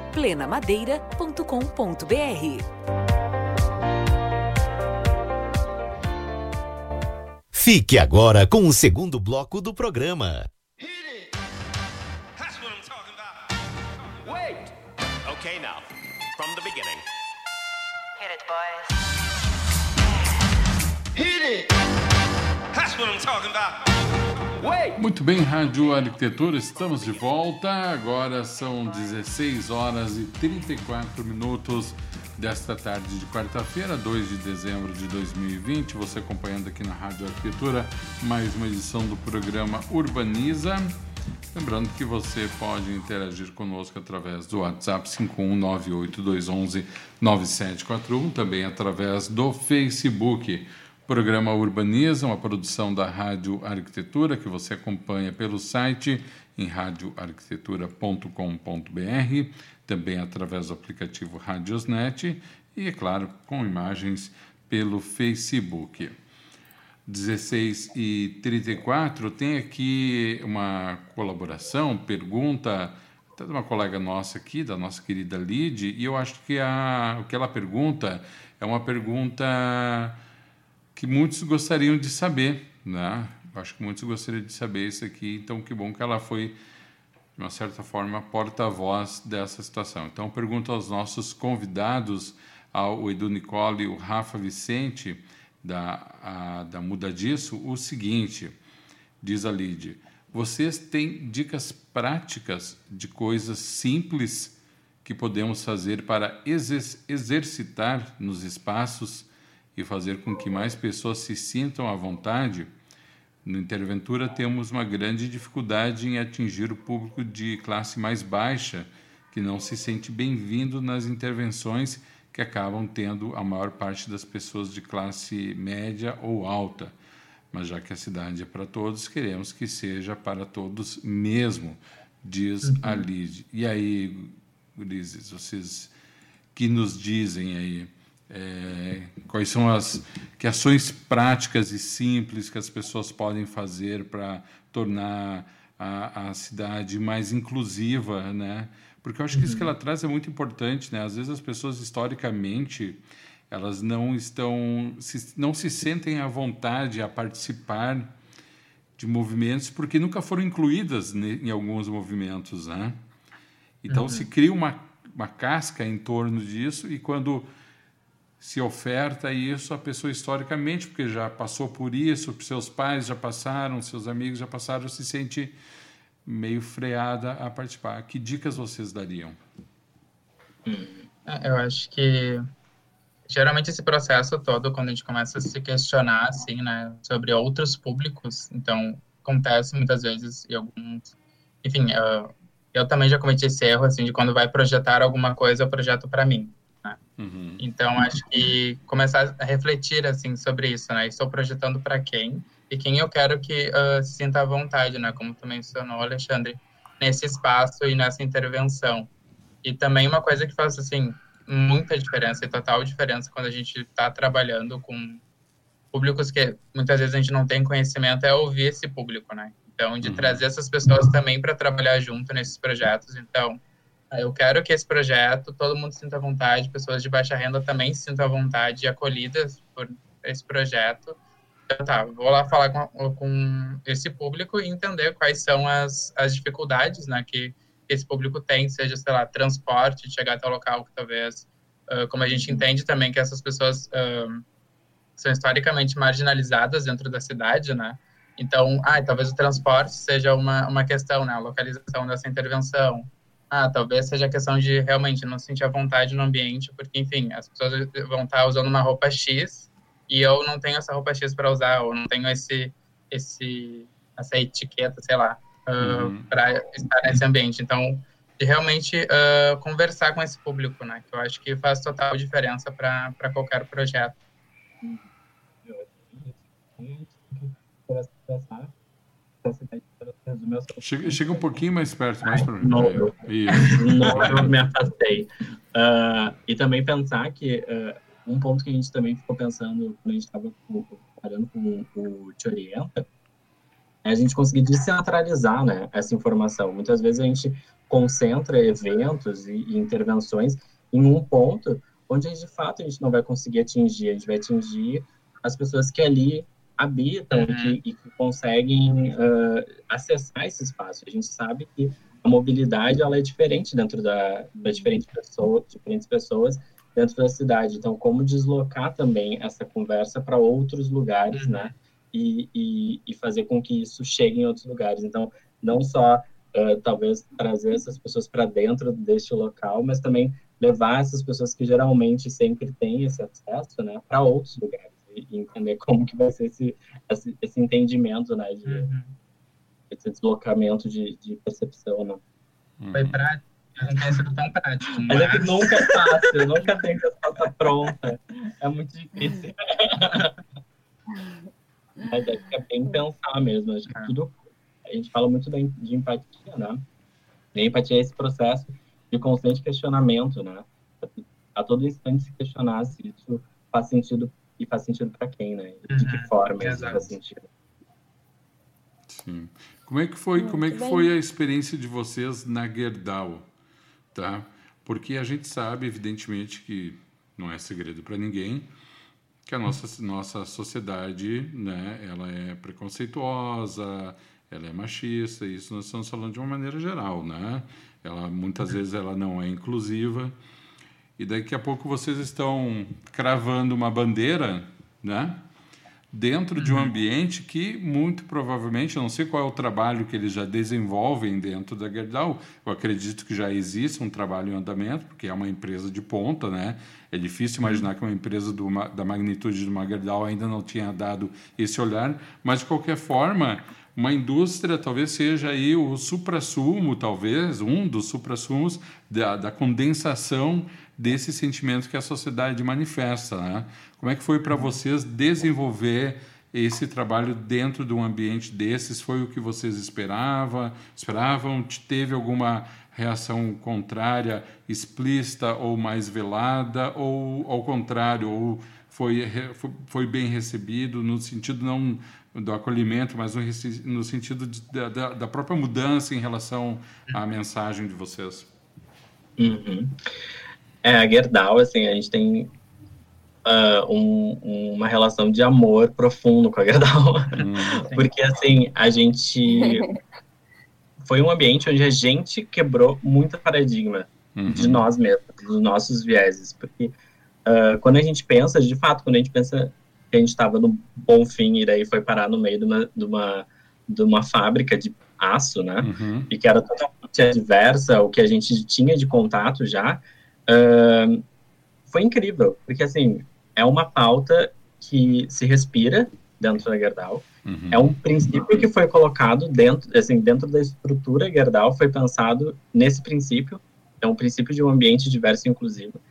Speaker 1: plenamadeira.com.br.
Speaker 6: Fique agora com o segundo bloco do programa. Okay, now, from the beginning. Hit it, boys.
Speaker 2: Hit it! That's what I'm talking about. Muito bem, Rádio Arquitetura, estamos de volta. Agora são 16 horas e 34 minutos desta tarde de quarta-feira, 2 de dezembro de 2020. Você acompanhando aqui na Rádio Arquitetura mais uma edição do programa Urbaniza. Lembrando que você pode interagir conosco através do WhatsApp 51982119741, também através do Facebook. Programa Urbaniza, uma produção da Rádio Arquitetura, que você acompanha pelo site em radioarquitetura.com.br, também através do aplicativo Radiosnet e, é claro, com imagens pelo Facebook. 16 e 34, tem aqui uma colaboração, pergunta até de uma colega nossa aqui, da nossa querida Lid, e eu acho que a, o que ela pergunta é uma pergunta que muitos gostariam de saber, né? Acho que muitos gostariam de saber isso aqui, então que bom que ela foi, de uma certa forma, porta-voz dessa situação. Então, pergunto aos nossos convidados, ao Edu Nicole e o Rafa Vicente, da, a, da Muda Disso, o seguinte, diz a Lid, vocês têm dicas práticas de coisas simples que podemos fazer para exercitar nos espaços e fazer com que mais pessoas se sintam à vontade? No Interventura temos uma grande dificuldade em atingir o público de classe mais baixa, que não se sente bem-vindo nas intervenções que acabam tendo a maior parte das pessoas de classe média ou alta mas já que a cidade é para todos, queremos que seja para todos mesmo, diz uhum. a Lid. E aí, Ulisses, vocês que nos dizem aí é, quais são as que ações práticas e simples que as pessoas podem fazer para tornar a, a, cidade mais inclusiva, né? Porque eu acho que isso que ela traz é muito importante, né? Às vezes as pessoas historicamente elas não estão, se, não se sentem à vontade a participar de movimentos porque nunca foram incluídas em alguns movimentos, né? Então uhum. se cria uma, uma casca em torno disso e quando se oferta isso a pessoa historicamente, porque já passou por isso, seus pais já passaram, seus amigos já passaram, se sente meio freada a participar. Que dicas vocês dariam?
Speaker 4: Eu acho que geralmente esse processo todo, quando a gente começa a se questionar, assim, né, sobre outros públicos, então, acontece muitas vezes e alguns... Enfim, eu, eu também já cometi esse erro, assim, de quando vai projetar alguma coisa, eu projeto para mim. Né? Uhum. Então, acho que começar a refletir, assim, sobre isso, né? Estou projetando para quem e quem eu quero que uh, se sinta à vontade, né? Como tu mencionou, Alexandre, nesse espaço e nessa intervenção. E também uma coisa que faz, assim, muita diferença e total diferença quando a gente está trabalhando com públicos que muitas vezes a gente não tem conhecimento é ouvir esse público, né? Então, de uhum. trazer essas pessoas também para trabalhar junto nesses projetos. Então, eu quero que esse projeto todo mundo sinta vontade, pessoas de baixa renda também se sintam à vontade e acolhidas por esse projeto. Então, tá, vou lá falar com, com esse público e entender quais são as, as dificuldades, né, que esse público tem, seja, sei lá, transporte, chegar até o local que talvez, uh, como a gente entende também que essas pessoas uh, são historicamente marginalizadas dentro da cidade, né? Então, ah, talvez o transporte seja uma, uma questão, né? A localização dessa intervenção. Ah, talvez seja a questão de realmente não sentir a vontade no ambiente, porque, enfim, as pessoas vão estar usando uma roupa X e eu não tenho essa roupa X para usar, ou não tenho esse, esse, essa etiqueta, sei lá, uh, uhum. para estar nesse ambiente. Então, de realmente uh, conversar com esse público, né? Que eu acho que faz total diferença para qualquer projeto.
Speaker 2: Chega, chega um pouquinho mais perto, mais para mim.
Speaker 5: Novo. Novo, me afastei. Uh, e também pensar que uh, um ponto que a gente também ficou pensando quando a gente estava trabalhando com o Te Orienta é a gente conseguir descentralizar né, essa informação. Muitas vezes a gente concentra eventos e, e, intervenções em um ponto onde de fato a gente não vai conseguir atingir, a gente vai atingir as pessoas que ali habitam uhum. e, que, e, que, conseguem uh, acessar esse espaço. A gente sabe que a mobilidade ela é diferente dentro da, da diferentes pessoas, diferentes pessoas dentro da cidade. Então, como deslocar também essa conversa para outros lugares, uhum. né? e, e, e, fazer com que isso chegue em outros lugares. Então, não só uh, talvez trazer essas pessoas para dentro deste local, mas também levar essas pessoas que geralmente sempre têm esse acesso, né, para outros lugares e, e, entender como que vai ser esse, esse, esse entendimento, né, de, uhum. esse deslocamento de, de percepção, né.
Speaker 4: Foi prático. Não tem sido tão prático.
Speaker 5: Mas... mas é que nunca é fácil, nunca tem resposta pronta. É muito difícil. Mas é que é bem pensar mesmo. Acho que é. tudo. A gente fala muito de empatia, né? E a empatia é esse processo de constante questionamento, né? A todo instante se questionar se isso faz sentido e faz sentido para quem, né? De que
Speaker 4: Uhum,
Speaker 5: forma isso
Speaker 4: exato.
Speaker 5: faz sentido.
Speaker 2: Sim. Como é que foi, como é que
Speaker 3: bem.
Speaker 2: foi a experiência de vocês na Gerdau, tá? Porque a gente sabe, evidentemente, que não é segredo para ninguém, que a nossa nossa sociedade, né, ela é preconceituosa, ela é machista, isso nós estamos falando de uma maneira geral, né? Ela muitas vezes ela não é inclusiva. E daqui a pouco vocês estão cravando uma bandeira, né? dentro de um ambiente que muito provavelmente, eu não sei qual é o trabalho que eles já desenvolvem dentro da Gerdau, eu acredito que já existe um trabalho em andamento, porque é uma empresa de ponta, né? É difícil imaginar que uma empresa do, da magnitude de uma Gerdau ainda não tinha dado esse olhar, mas de qualquer forma, uma indústria talvez seja aí o suprassumo, talvez, um dos suprassumos da, da condensação desse sentimento que a sociedade manifesta, né? Como é que foi para vocês desenvolver esse trabalho dentro de um ambiente desses? Foi o que vocês esperava, esperavam? Te- Teve alguma reação contrária, explícita ou mais velada? Ou, ao contrário, ou foi, foi- bem recebido no sentido não do acolhimento, mas no, no sentido de- da- da própria mudança em relação à mensagem de vocês?
Speaker 5: Uhum. É, a Gerdau, assim, a gente tem ah, um- uma relação de amor profundo com a Gerdau.
Speaker 2: Hum,
Speaker 5: Porque, assim, a gente. Foi um ambiente onde a gente quebrou muito paradigma
Speaker 2: uhum,
Speaker 5: de nós mesmos, dos nossos vieses. Porque ah, quando a gente pensa, de fato, quando a gente pensa que a gente estava no bom fim e daí foi parar no meio de uma, de uma, de uma fábrica de aço, né?
Speaker 2: uhum,
Speaker 5: e que era totalmente adversa ao que a gente tinha de contato já, ahn, foi incrível, porque assim, é uma pauta que se respira dentro da Gerdau,
Speaker 2: uhum.
Speaker 5: é um princípio que foi colocado dentro, assim, dentro da estrutura Gerdau, foi pensado nesse princípio, é um princípio de um ambiente diverso e inclusivo.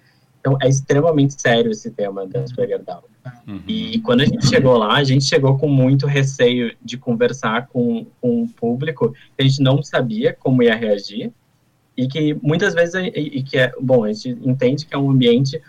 Speaker 5: Então, é extremamente sério esse tema dentro da Gerdau.
Speaker 2: Uhum.
Speaker 5: E quando a gente chegou lá, a gente chegou com muito receio de conversar com, com o público, a gente não sabia como ia reagir, e que muitas vezes, e, e que é, bom, a gente entende que é um ambiente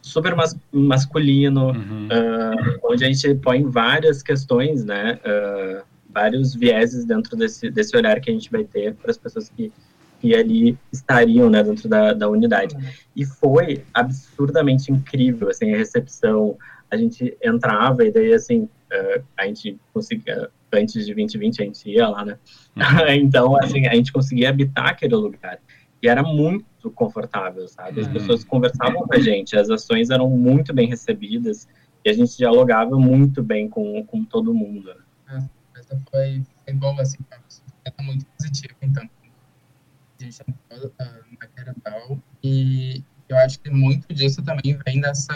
Speaker 5: super mas, masculino,
Speaker 2: Uhum.
Speaker 5: ah, onde a gente põe várias questões, né, ah, vários vieses dentro desse, desse olhar que a gente vai ter para as pessoas que, que ali estariam, né, dentro da, da unidade. E foi absurdamente incrível, assim, a recepção, a gente entrava e daí, assim, ah, a gente conseguia, antes de 2020 a gente ia lá, né, então, assim, a gente conseguia habitar aquele lugar. E era muito confortável, sabe? As
Speaker 2: Uhum.
Speaker 5: pessoas conversavam com a gente, as ações eram muito bem recebidas e a gente dialogava muito bem com, com todo mundo. né?
Speaker 4: Essa foi, foi boa, assim, foi muito positiva, então. A gente entrou na Gerdau e eu acho que muito disso também vem dessa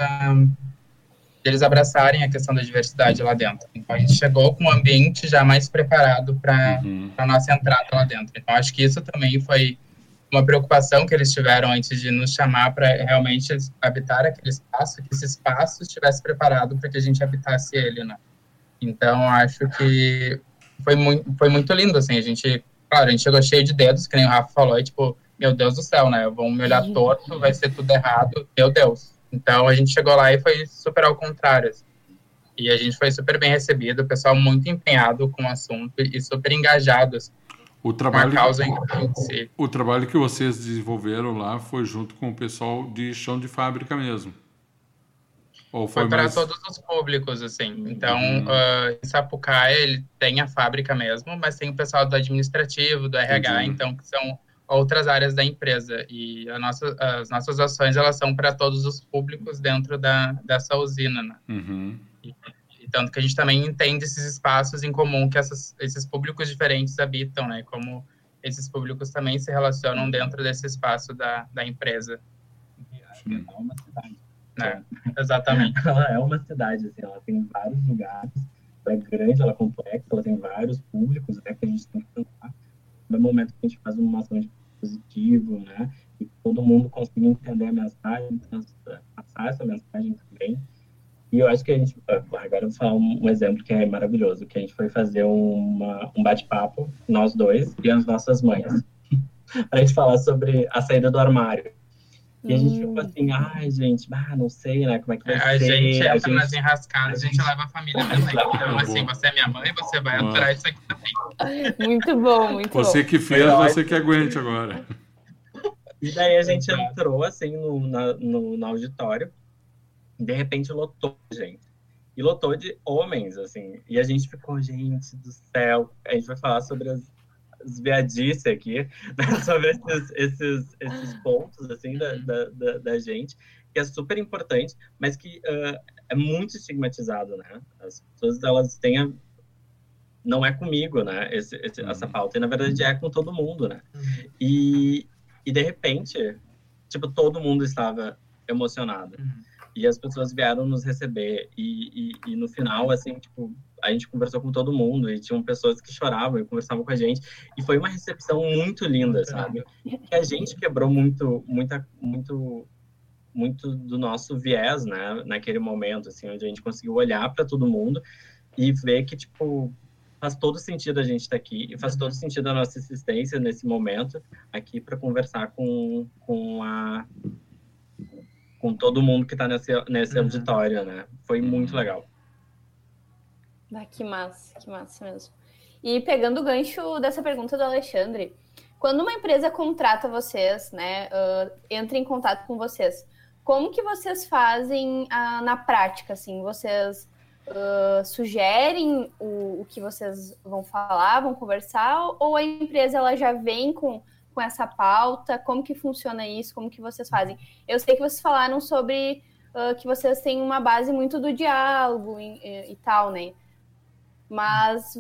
Speaker 4: eles abraçarem a questão da diversidade lá dentro. Então a gente chegou com um ambiente já mais preparado para
Speaker 2: Uhum.
Speaker 4: a nossa entrada lá dentro. Então acho que isso também foi uma preocupação que eles tiveram antes de nos chamar para realmente habitar aquele espaço, que esse espaço estivesse preparado para que a gente habitasse ele, né? Então acho que foi muito, foi muito lindo, assim, a gente, claro, a gente chegou cheio de dedos, que nem o Rafa falou, e tipo, meu Deus do céu, né, vão me olhar torto, vai ser tudo errado, meu Deus. Então a gente chegou lá e foi super ao contrário, assim. E a gente foi super bem recebido, o pessoal muito empenhado com o assunto e super engajado assim,
Speaker 2: O trabalho,
Speaker 4: causa em em si.
Speaker 2: o trabalho que vocês desenvolveram lá foi junto com o pessoal de chão de fábrica mesmo? Ou foi,
Speaker 4: Foi para
Speaker 2: mais...
Speaker 4: todos os públicos, assim. Então,
Speaker 2: Uhum.
Speaker 4: ah, em Sapucaia, ele tem a fábrica mesmo, mas tem o pessoal do administrativo, do RH,
Speaker 2: Entendi.
Speaker 4: então, que são outras áreas da empresa. E nossa, as nossas ações, elas são para todos os públicos dentro da, dessa usina, né?
Speaker 2: Uhum.
Speaker 4: E tanto que a gente também entende esses espaços em comum que essas, esses públicos diferentes habitam, né? Como esses públicos também se relacionam dentro desse espaço da, da empresa.
Speaker 5: É uma cidade.
Speaker 4: Né? Exatamente.
Speaker 5: Ela é uma cidade, assim, ela tem vários lugares, ela é grande, ela é complexa, ela tem vários públicos, né, que a gente tem que pensar. No momento que a gente faz uma ação de positivo, né, e todo mundo consiga entender a mensagem, passar essa mensagem também. E eu acho que a gente, ah, agora eu vou falar um, um exemplo que é maravilhoso, que a gente foi fazer uma, um bate-papo, nós dois e as nossas mães, para a gente falar sobre a saída do armário. E a gente ficou assim, ai, gente, ah, não sei, né, como é que vai
Speaker 4: a
Speaker 5: ser.
Speaker 4: Gente entra
Speaker 5: a gente
Speaker 4: nas enrascadas, a gente, leva a família também. Então, assim, você é minha mãe, você vai aturar isso aqui também.
Speaker 3: Muito bom, muito
Speaker 2: Você
Speaker 3: bom.
Speaker 2: que fez,
Speaker 5: Melhor.
Speaker 2: você que aguente agora.
Speaker 5: E daí a gente entrou, assim, no, na- no, no auditório, de repente lotou, gente. E lotou de homens, assim. E a gente ficou, gente do céu, a gente vai falar sobre as, as viadices aqui, né? sobre esses, esses, esses pontos, assim, da, da, da, da gente, que é super importante, mas que ah, é muito estigmatizado, né? As pessoas, elas têm a... Não é comigo, né? Esse, esse- Essa pauta, e na verdade é com todo mundo, né? E, e de repente, tipo, todo mundo estava emocionado.
Speaker 4: Uhum.
Speaker 5: E as pessoas vieram nos receber. E, e, e no final, assim, tipo, a gente conversou com todo mundo. E tinham pessoas que choravam e conversavam com a gente. E foi uma recepção muito linda, sabe? Que a gente quebrou muito, muita, muito, muito do nosso viés, né? Naquele momento, assim, onde a gente conseguiu olhar para todo mundo e ver que, tipo, faz todo sentido a gente estar aqui e faz todo sentido a nossa existência nesse momento aqui para conversar com, com a com todo mundo que está nesse, nesse
Speaker 4: Uhum.
Speaker 5: auditório, né? Foi muito legal.
Speaker 3: Ah, que massa, que massa mesmo. E pegando o gancho dessa pergunta do Alexandre, quando uma empresa contrata vocês, né, ah, entra em contato com vocês, como que vocês fazem ah, na prática, assim? Vocês ah, sugerem o, o que vocês vão falar, vão conversar, ou a empresa ela já vem com, com essa pauta? Como que funciona isso? Como que vocês fazem? Eu sei que vocês falaram sobre ah, que vocês têm uma base muito do diálogo e, e- e tal, né? Mas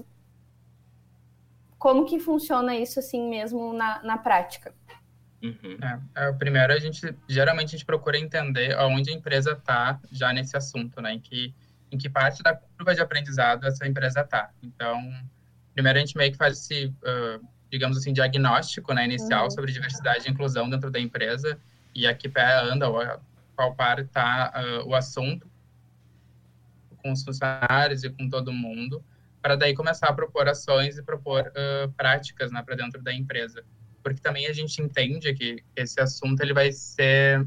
Speaker 3: como que funciona isso assim mesmo na, na prática?
Speaker 5: Uhum.
Speaker 4: É, é, primeiro, a gente geralmente a gente procura entender aonde a empresa está já nesse assunto, né? Em que, em que parte da curva de aprendizado essa empresa está. Então, primeiro a gente meio que faz esse, ah, digamos assim, diagnóstico né, inicial
Speaker 3: Uhum.
Speaker 4: sobre diversidade e inclusão dentro da empresa e a que pé anda, ou a qual par está o assunto com os funcionários e com todo mundo, para daí começar a propor ações e propor ah, práticas né, para dentro da empresa porque também a gente entende que esse assunto ele vai ser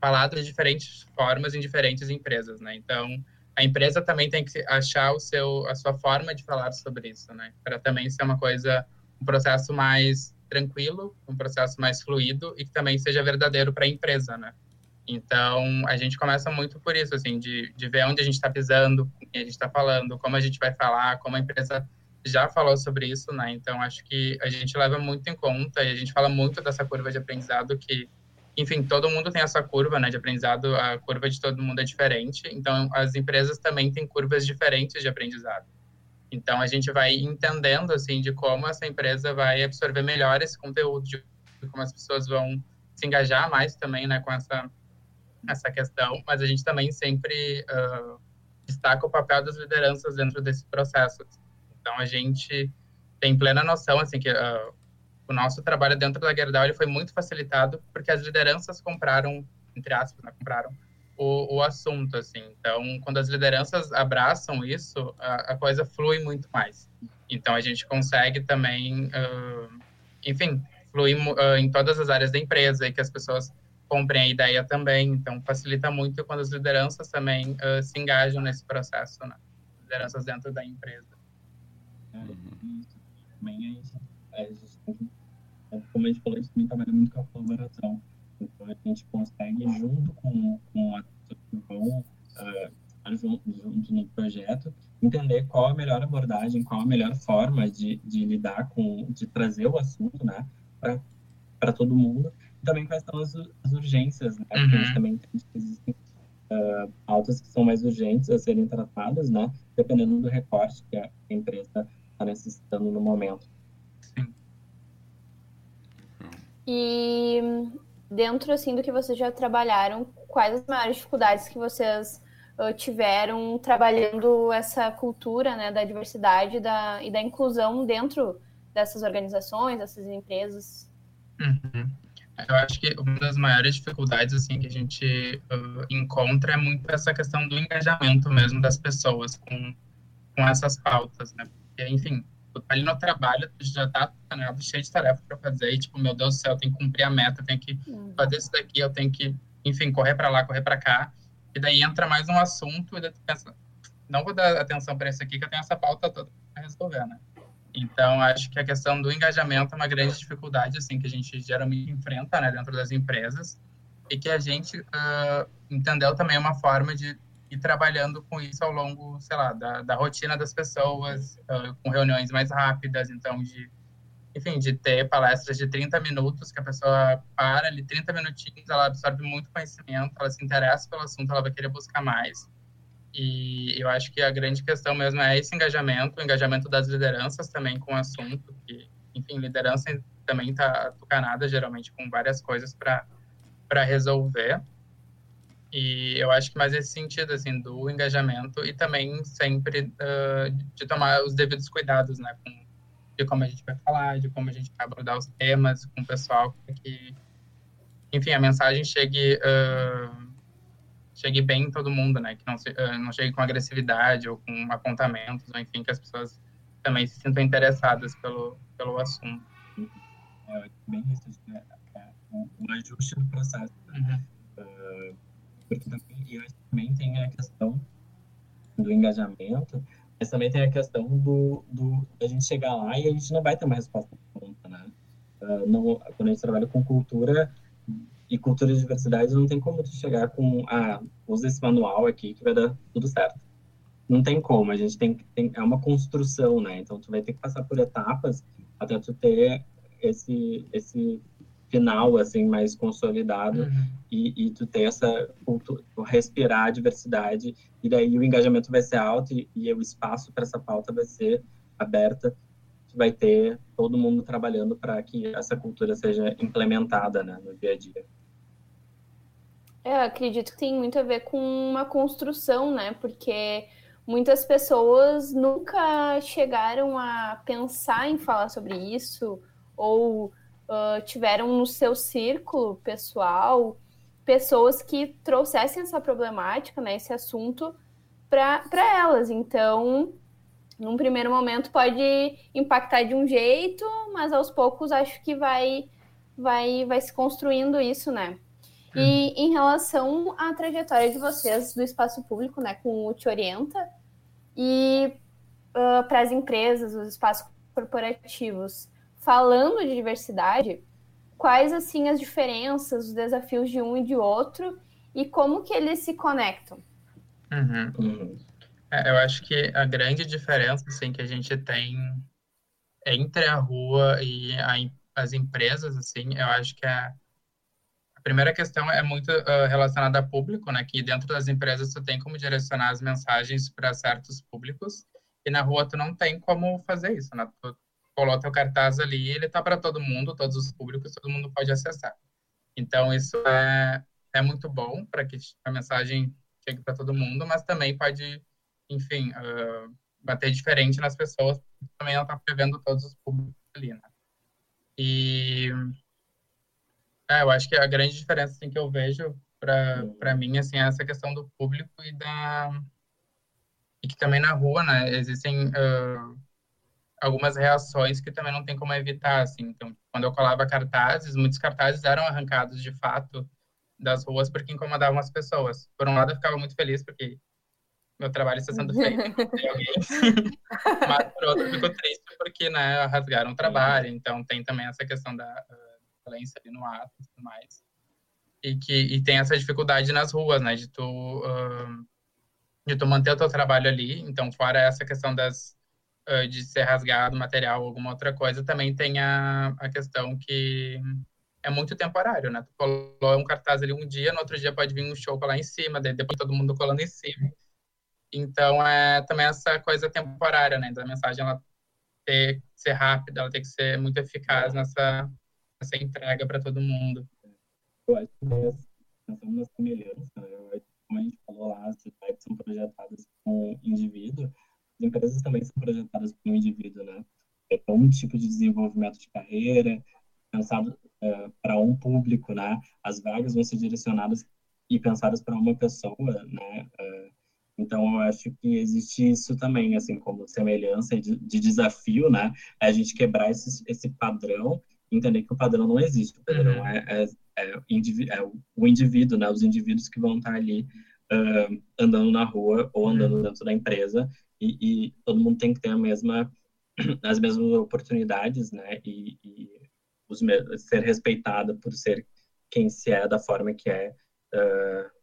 Speaker 4: falado de diferentes formas em diferentes empresas, né? Então, a empresa também tem que achar o seu a sua forma de falar sobre isso, né? Para também ser uma coisa um processo mais tranquilo, um processo mais fluido e que também seja verdadeiro para a empresa, né? Então, a gente começa muito por isso, assim, de, de ver onde a gente está pisando, com quem a gente está falando, como a gente vai falar, como a empresa já falou sobre isso, né? Então acho que a gente leva muito em conta e a gente fala muito dessa curva de aprendizado que, enfim, todo mundo tem essa curva, né, de aprendizado, a curva de todo mundo é diferente. Então as empresas também têm curvas diferentes de aprendizado. Então a gente vai entendendo assim de como essa empresa vai absorver melhor esse conteúdo, de como as pessoas vão se engajar mais também, né, com essa essa questão, mas a gente também sempre uh, destaca o papel das lideranças dentro desse processo. Então a gente tem plena noção assim que uh, o nosso trabalho dentro da Gerdau ele foi muito facilitado porque as lideranças compraram entre aspas, né, compraram o, o, assunto assim. Então quando as lideranças abraçam isso, a, a coisa flui muito mais. Então a gente consegue também, uh, enfim, fluir uh, em todas as áreas da empresa e que as pessoas comprem a ideia também. Então facilita muito quando as lideranças também se engajam nesse processo, né? lideranças dentro da empresa.
Speaker 5: Uhum. Também a a gente que, como a gente falou, a gente também trabalha muito com a colaboração. Então a gente consegue, junto com, com as pessoas que vão uh, junto, junto no projeto, entender qual a melhor abordagem, qual a melhor forma de, de lidar com, de trazer o assunto, né, para todo mundo. E também quais são as, as urgências, né?
Speaker 4: Uhum.
Speaker 5: A gente também existem uh, pautas que são mais urgentes a serem tratadas, né, dependendo do recorte que a empresa está necessitando no momento.
Speaker 4: Sim.
Speaker 3: E dentro assim do que vocês já trabalharam, quais as maiores dificuldades que vocês tiveram trabalhando essa cultura né, da diversidade da, e da inclusão dentro dessas organizações, dessas empresas?
Speaker 4: Uhum. Eu acho que uma das maiores dificuldades assim que a gente uh, encontra é muito essa questão do engajamento mesmo das pessoas com, com essas pautas, né? Porque, enfim, Tipo, tá ali no trabalho, já tá né, cheio de tarefa para fazer, e tipo, meu Deus do céu, eu tenho que cumprir a meta, eu tenho que uhum. fazer isso daqui, eu tenho que, enfim, correr para lá, correr para cá. E daí entra mais um assunto, e daí tu pensa, não vou dar atenção para isso aqui, que eu tenho essa pauta toda para resolver, né? Então, acho que a questão do engajamento é uma grande dificuldade, assim, que a gente geralmente enfrenta, né, dentro das empresas, e que a gente uh, entendeu também uma forma de ir trabalhando com isso ao longo, sei lá, da, da rotina das pessoas, uh, com reuniões mais rápidas, então, de, enfim, de ter palestras de 30 minutos, que a pessoa para ali 30 minutinhos, ela absorve muito conhecimento, ela se interessa pelo assunto, ela vai querer buscar mais. E eu acho que a grande questão mesmo é esse engajamento, o engajamento das lideranças também com o assunto, que, enfim, liderança também está tucanada geralmente com várias coisas para resolver. E eu acho que mais esse sentido, assim, do engajamento e também sempre uh, de tomar os devidos cuidados, né, com, de como a gente vai falar, de como a gente vai abordar os temas com o pessoal, para que, enfim, a mensagem chegue... Uh, chegue bem em todo mundo, né? Que não, se, uh, não chegue com agressividade ou com apontamentos, ou enfim, que as pessoas também se sintam interessadas pelo, pelo assunto.
Speaker 5: É bem isso, né? É, o, o ajuste do processo. Uhum. Uh, porque também, também tem a questão do engajamento, mas também tem a questão do, do a gente chegar lá e a gente não vai ter uma resposta pronta, né? Uh, não, quando a gente trabalha com cultura, e cultura de diversidade não tem como tu chegar com, ah, usa esse manual aqui que vai dar tudo certo. Não tem como, a gente tem, tem é uma construção, né? Então tu vai ter que passar por etapas até tu ter esse esse final assim mais consolidado uhum. e, e tu ter essa cultura, respirar a diversidade e daí o engajamento vai ser alto e, e o espaço para essa pauta vai ser aberta vai ter todo mundo trabalhando para que essa cultura seja implementada né, no dia a dia.
Speaker 3: É, acredito que tem muito a ver com uma construção, né? Porque muitas pessoas nunca chegaram a pensar em falar sobre isso ou uh, tiveram no seu círculo pessoal pessoas que trouxessem essa problemática, né, esse assunto para elas. Então, num primeiro momento pode impactar de um jeito, mas aos poucos acho que vai vai vai se construindo isso, né? E uhum. em relação à trajetória de vocês do espaço público, né, com o Te Orienta, e uh, para as empresas, os espaços corporativos, falando de diversidade, quais assim as diferenças, os desafios de um e de outro e como que eles se conectam?
Speaker 4: Uhum. É, eu acho que a grande diferença assim, que a gente tem entre a rua e a, as empresas, assim, eu acho que a, a primeira questão é muito uh, relacionada a público, né? Que dentro das empresas tu tem como direcionar as mensagens para certos públicos e na rua tu não tem como fazer isso, né? Tu coloca o cartaz ali, ele tá para todo mundo, todos os públicos, todo mundo pode acessar. Então isso é é muito bom para que a mensagem chegue para todo mundo, mas também pode enfim, uh, bater diferente nas pessoas, porque também ela está prevendo todos os públicos ali, né? E é, eu acho que a grande diferença assim, que eu vejo para mim assim, é essa questão do público e da e que também na rua, né, existem uh, algumas reações que também não tem como evitar, assim. Então, quando eu colava cartazes, muitos cartazes eram arrancados de fato das ruas porque incomodavam as pessoas. Por um lado, eu ficava muito feliz porque meu trabalho está sendo feito alguém. Mas, por outro, fico triste porque, né, rasgaram o trabalho. Então, tem também essa questão da uh, violência ali no ato e tudo mais. E, que, e tem essa dificuldade nas ruas, né, de tu, uh, de tu manter o teu trabalho ali. Então, fora essa questão das, uh, de ser rasgado material alguma outra coisa, também tem a, a questão que é muito temporário, né? Tu colou um cartaz ali um dia, no outro dia pode vir um show lá em cima, depois todo mundo colando em cima. Então, é também essa coisa temporária, né? Da mensagem ela ter que ser rápida, ela tem que ser muito eficaz nessa, nessa entrega para todo mundo.
Speaker 5: Eu acho que nós estamos na semelhança, né? como a gente falou lá, as são projetadas com o indivíduo, as empresas também são projetadas com o indivíduo, né? É um tipo de desenvolvimento de carreira, pensado é, para um público, né? As vagas vão ser direcionadas e pensadas para uma pessoa, né? É, Então, eu acho que existe isso também, assim, como semelhança de, de desafio, né? É a gente quebrar esse, esse padrão entender que o padrão não existe. O padrão uhum. é, é, é, é, o indivíduo, né? Os indivíduos que vão estar ali uh, andando na rua ou andando uhum. dentro da empresa e, e, todo mundo tem que ter a mesma, as mesmas oportunidades, né? E, e os, ser respeitada por ser quem se é da forma que é. Uh,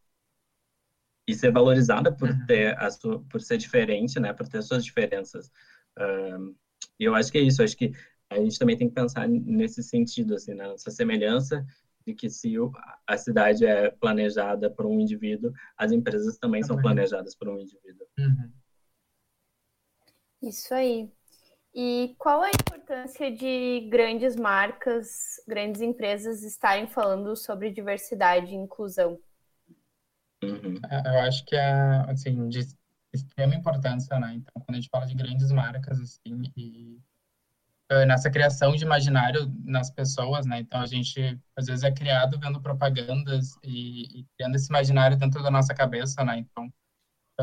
Speaker 5: e ser valorizada por uhum. ter a sua, por ser diferente, né, por ter suas diferenças. Uh, e eu acho que é isso. Acho que a gente também tem que pensar nesse sentido, assim, né, nessa semelhança de que se a cidade é planejada por um indivíduo, as empresas também, também. são planejadas por um indivíduo.
Speaker 3: Uhum. Isso aí. E qual a importância de grandes marcas, grandes empresas estarem falando sobre diversidade e inclusão?
Speaker 4: Uhum. É, eu acho que é, assim, de extrema importância, né? Então, quando a gente fala de grandes marcas, assim, e uh, nessa criação de imaginário nas pessoas, né? Então, a gente, às vezes, é criado vendo propagandas e, e criando esse imaginário dentro da nossa cabeça, né? Então,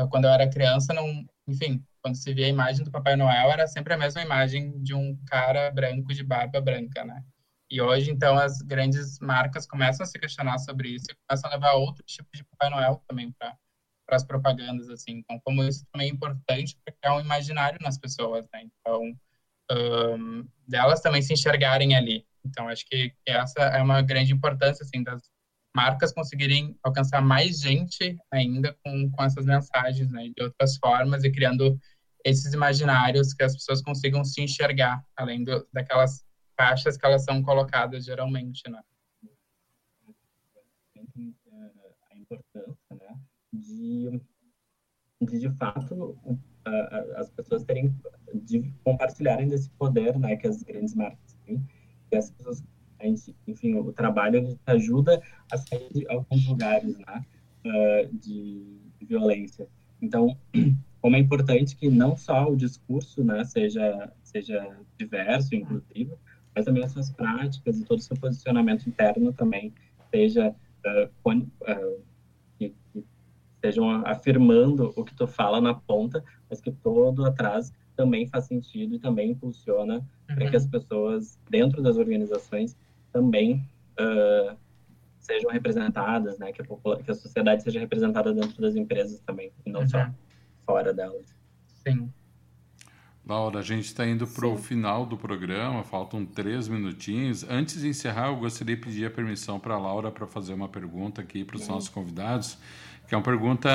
Speaker 4: quando eu era criança, não, enfim, quando se via a imagem do Papai Noel, era sempre a mesma imagem de um cara branco de barba branca, né? E hoje, então, as grandes marcas começam a se questionar sobre isso e começam a levar outro tipo de Papai Noel também para as propagandas, assim. Então, como isso também é importante para criar um imaginário nas pessoas, né? Então, um, delas também se enxergarem ali. Então, acho que essa é uma grande importância, assim, das marcas conseguirem alcançar mais gente ainda com, com essas mensagens, né? De outras formas e criando esses imaginários que as pessoas consigam se enxergar, além do, daquelas caixas que elas são colocadas geralmente, né?
Speaker 5: A importância, né, de, de, de fato, as pessoas terem, de compartilharem desse poder, né, que as grandes marcas têm, e as pessoas, a gente, enfim, o trabalho ajuda a sair de alguns lugares, né, de, violência. Então, como é importante que não só o discurso, né, seja seja diverso, inclusivo, mas também as suas práticas e todo o seu posicionamento interno também seja uh, uh, que, que estejam afirmando o que tu fala na ponta, mas que todo atrás também faz sentido e também impulsiona uhum. para que as pessoas dentro das organizações também uh, sejam representadas, né? Que a, que a sociedade seja representada dentro das empresas também, e não uhum. só fora delas.
Speaker 4: Sim.
Speaker 2: Laura, a gente está indo para o final do programa, faltam três minutinhos. Antes de encerrar, eu gostaria de pedir a permissão para a Laura para fazer uma pergunta aqui para os nossos convidados, que é uma pergunta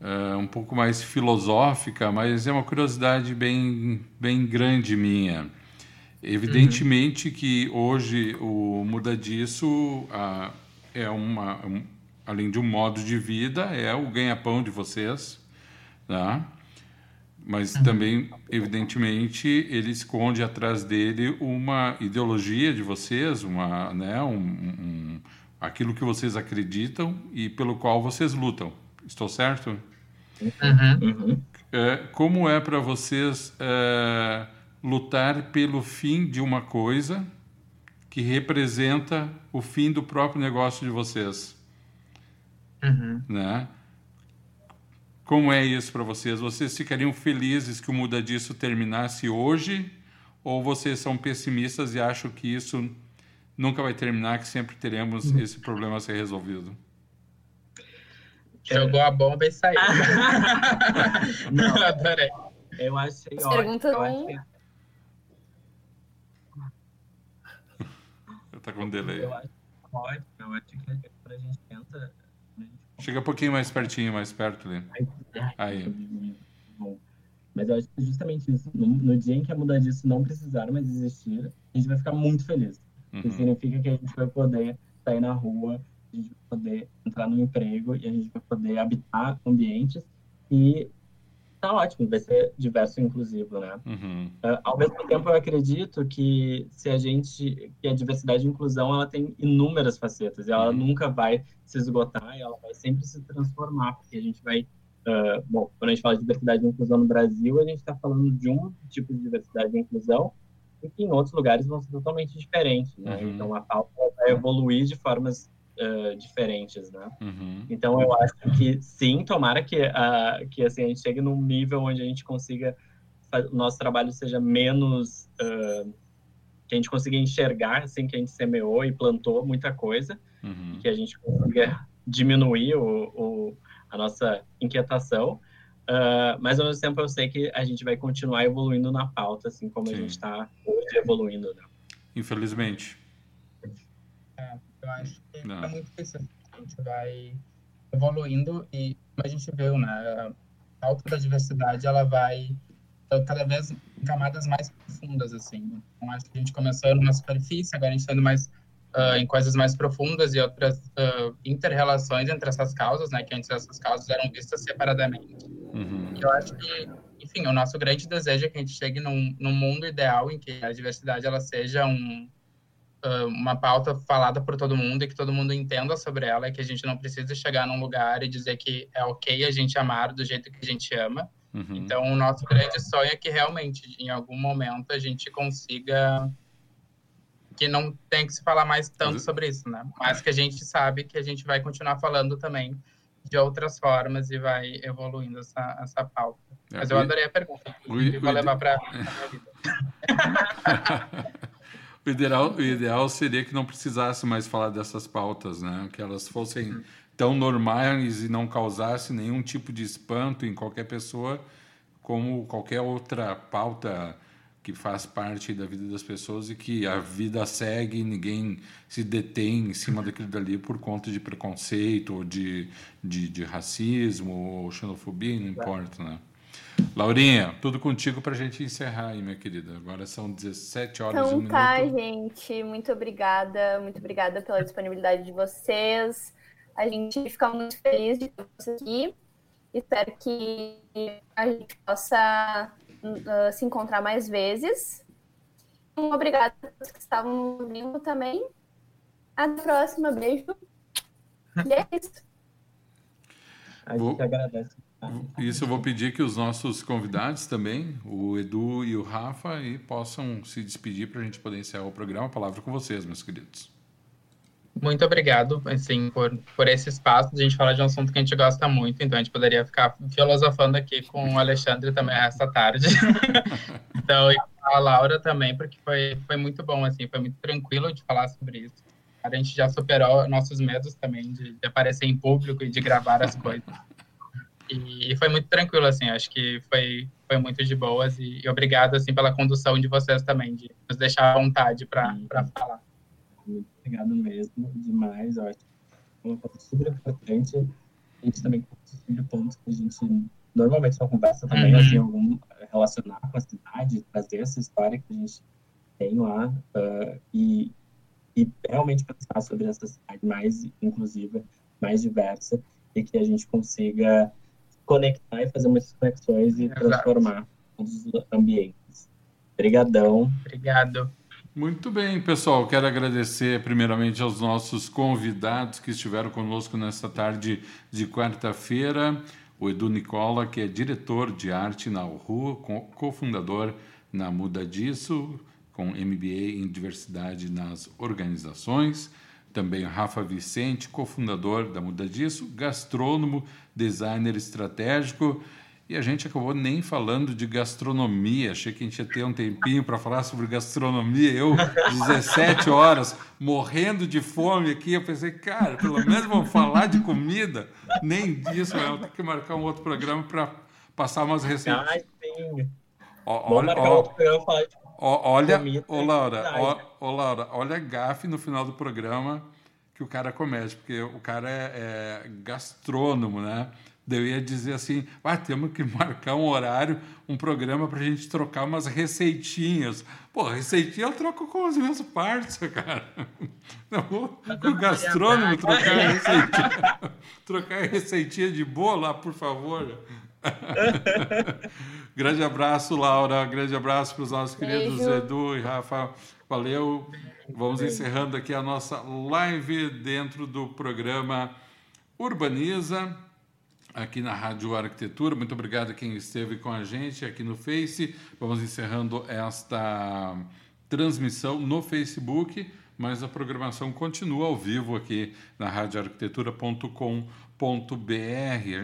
Speaker 2: uh, um pouco mais filosófica, mas é uma curiosidade bem, bem grande minha. Evidentemente uhum. que hoje o Muda Disso uh, é uma, um, além de um modo de vida, é o ganha-pão de vocês, tá? mas uhum. também, evidentemente, ele esconde atrás dele uma ideologia de vocês, uma, né, um, um, aquilo que vocês acreditam e pelo qual vocês lutam. Estou certo? Uhum. É, como é para vocês é, lutar pelo fim de uma coisa que representa o fim do próprio negócio de vocês? Uhum. Né? Como é isso para vocês? Vocês ficariam felizes que o Muda Disso terminasse hoje? Ou vocês são pessimistas e acham que isso nunca vai terminar, que sempre teremos uhum. esse problema a ser resolvido?
Speaker 4: Jogou a bomba e saiu.
Speaker 5: Não, adorei. Eu achei ótimo. Pergunta eu achei...
Speaker 2: Tá com delay.
Speaker 5: Eu acho ótimo. Eu acho que a gente tenta
Speaker 2: Chega um pouquinho mais pertinho, mais perto ali. Aí.
Speaker 5: Mas eu acho que justamente isso, no, no, dia em que a mudar disso não precisar mais existir, a gente vai ficar muito feliz. Uhum. Isso significa que a gente vai poder sair na rua, a gente vai poder entrar no emprego e a gente vai poder habitar ambientes e tá ótimo, vai ser diverso e inclusivo, né? Uhum. Uh, ao mesmo tempo, eu acredito que se a gente, que a diversidade e inclusão, ela tem inúmeras facetas, e ela uhum. nunca vai se esgotar, e ela vai sempre se transformar, porque a gente vai, uh, bom, quando a gente fala de diversidade e inclusão no Brasil, a gente está falando de um tipo de diversidade e inclusão, e que em outros lugares vão ser totalmente diferentes, né? Uhum. Então, a pauta vai evoluir de formas uh, diferentes, né?
Speaker 2: Uhum.
Speaker 5: Então eu acho que sim, tomara que, uh, que assim, a gente chegue num nível onde a gente consiga o nosso trabalho seja menos uh, que a gente consiga enxergar assim que a gente semeou e plantou muita coisa,
Speaker 2: uhum.
Speaker 5: que a gente consiga diminuir o, o a nossa inquietação. Uh, mas ao mesmo tempo eu sei que a gente vai continuar evoluindo na pauta, assim como Sim. a gente está hoje evoluindo. Né?
Speaker 2: Infelizmente.
Speaker 4: Eu acho que Não. é muito isso. A gente vai evoluindo e como a gente viu, né? A pauta da diversidade ela vai cada vez em camadas mais profundas, assim. Então, acho que a gente começou numa superfície, agora a gente está indo mais uh, em coisas mais profundas e outras uh, inter-relações entre essas causas, né? Que antes essas causas eram vistas separadamente.
Speaker 2: Uhum.
Speaker 4: Eu acho que, enfim, o nosso grande desejo é que a gente chegue num, num mundo ideal em que a diversidade ela seja um, uma pauta falada por todo mundo e que todo mundo entenda sobre ela e que a gente não precise chegar num lugar e dizer que é ok a gente amar do jeito que a gente ama.
Speaker 2: Uhum.
Speaker 4: Então, o nosso grande sonho é que realmente, em algum momento, a gente consiga que não tem que se falar mais tanto sobre isso, né? Mas que a gente sabe que a gente vai continuar falando também de outras formas e vai evoluindo essa, essa pauta. É, Mas eu adorei a pergunta. vou levar para
Speaker 2: o ideal, o ideal seria que não precisasse mais falar dessas pautas, né? Que elas fossem tão normais e não causassem nenhum tipo de espanto em qualquer pessoa, como qualquer outra pauta que faz parte da vida das pessoas e que a vida segue e ninguém se detém em cima daquilo dali por conta de preconceito ou de, de, de racismo ou xenofobia, não importa, né? Laurinha, tudo contigo para a gente encerrar aí, minha querida. Agora são 17 horas
Speaker 3: então,
Speaker 2: e um
Speaker 3: tá,
Speaker 2: minuto.
Speaker 3: gente. Muito obrigada. Muito obrigada pela disponibilidade de vocês. A gente fica muito feliz de ter vocês aqui. Espero que a gente possa uh, se encontrar mais vezes. Um obrigado a todos que estavam ouvindo também. Até a próxima. Beijo. E é isso.
Speaker 5: A gente agradece.
Speaker 2: Isso eu vou pedir que os nossos convidados também, o Edu e o Rafa, aí, possam se despedir para a gente poder encerrar o programa. A palavra com vocês, meus queridos.
Speaker 4: Muito obrigado, assim, por, por esse espaço. A gente falar de um assunto que a gente gosta muito, então a gente poderia ficar filosofando aqui com o Alexandre também essa tarde. então, e a Laura também, porque foi, foi muito bom, assim, foi muito tranquilo de falar sobre isso. A gente já superou nossos medos também de, de aparecer em público e de gravar as coisas. E, e, foi muito tranquilo, assim, acho que foi, foi muito de boas e, e obrigado, assim, pela condução de vocês também, de nos deixar à vontade para falar.
Speaker 5: Muito obrigado mesmo, demais. Eu acho é uma coisa super importante. A gente também sobre pontos que a gente normalmente não conversa também, uhum. assim, algum, relacionar com a cidade, trazer essa história que a gente tem lá uh, e, e realmente pensar sobre essa cidade mais inclusiva, mais diversa e que a gente consiga conectar e fazer muitas conexões e Exato. transformar os ambientes. Obrigadão.
Speaker 4: Obrigado.
Speaker 2: Muito bem, pessoal. Quero agradecer primeiramente aos nossos convidados que estiveram conosco nesta tarde de quarta-feira. O Edu Nicola, que é diretor de arte na URU, cofundador na Muda Disso, com MBA em diversidade nas organizações. Também Rafa Vicente, cofundador da Muda Disso, gastrônomo, designer estratégico e a gente acabou nem falando de gastronomia. Achei que a gente ia ter um tempinho para falar sobre gastronomia. Eu, 17 horas, morrendo de fome aqui. Eu pensei, cara, pelo menos vamos falar de comida. Nem disso, eu tenho que marcar um outro programa para passar umas receitas.
Speaker 5: Ai, sim.
Speaker 2: Olha, olha, ô Laura, ó, Laura, olha a gafe no final do programa que o cara comete, porque o cara é, é gastrônomo, né? eu ia dizer assim: ah, temos que marcar um horário, um programa para a gente trocar umas receitinhas. Pô, receitinha eu troco com as minhas partes, cara. Não vou com o gastrônomo trocar receitinha. trocar receitinha de boa por favor. Grande abraço, Laura. Grande abraço para os nossos queridos Beijo. Edu e Rafa. Valeu. Vamos encerrando aqui a nossa live dentro do programa Urbaniza aqui na Rádio Arquitetura. Muito obrigado a quem esteve com a gente aqui no Face. Vamos encerrando esta transmissão no Facebook, mas a programação continua ao vivo aqui na radioarquitetura.com.br.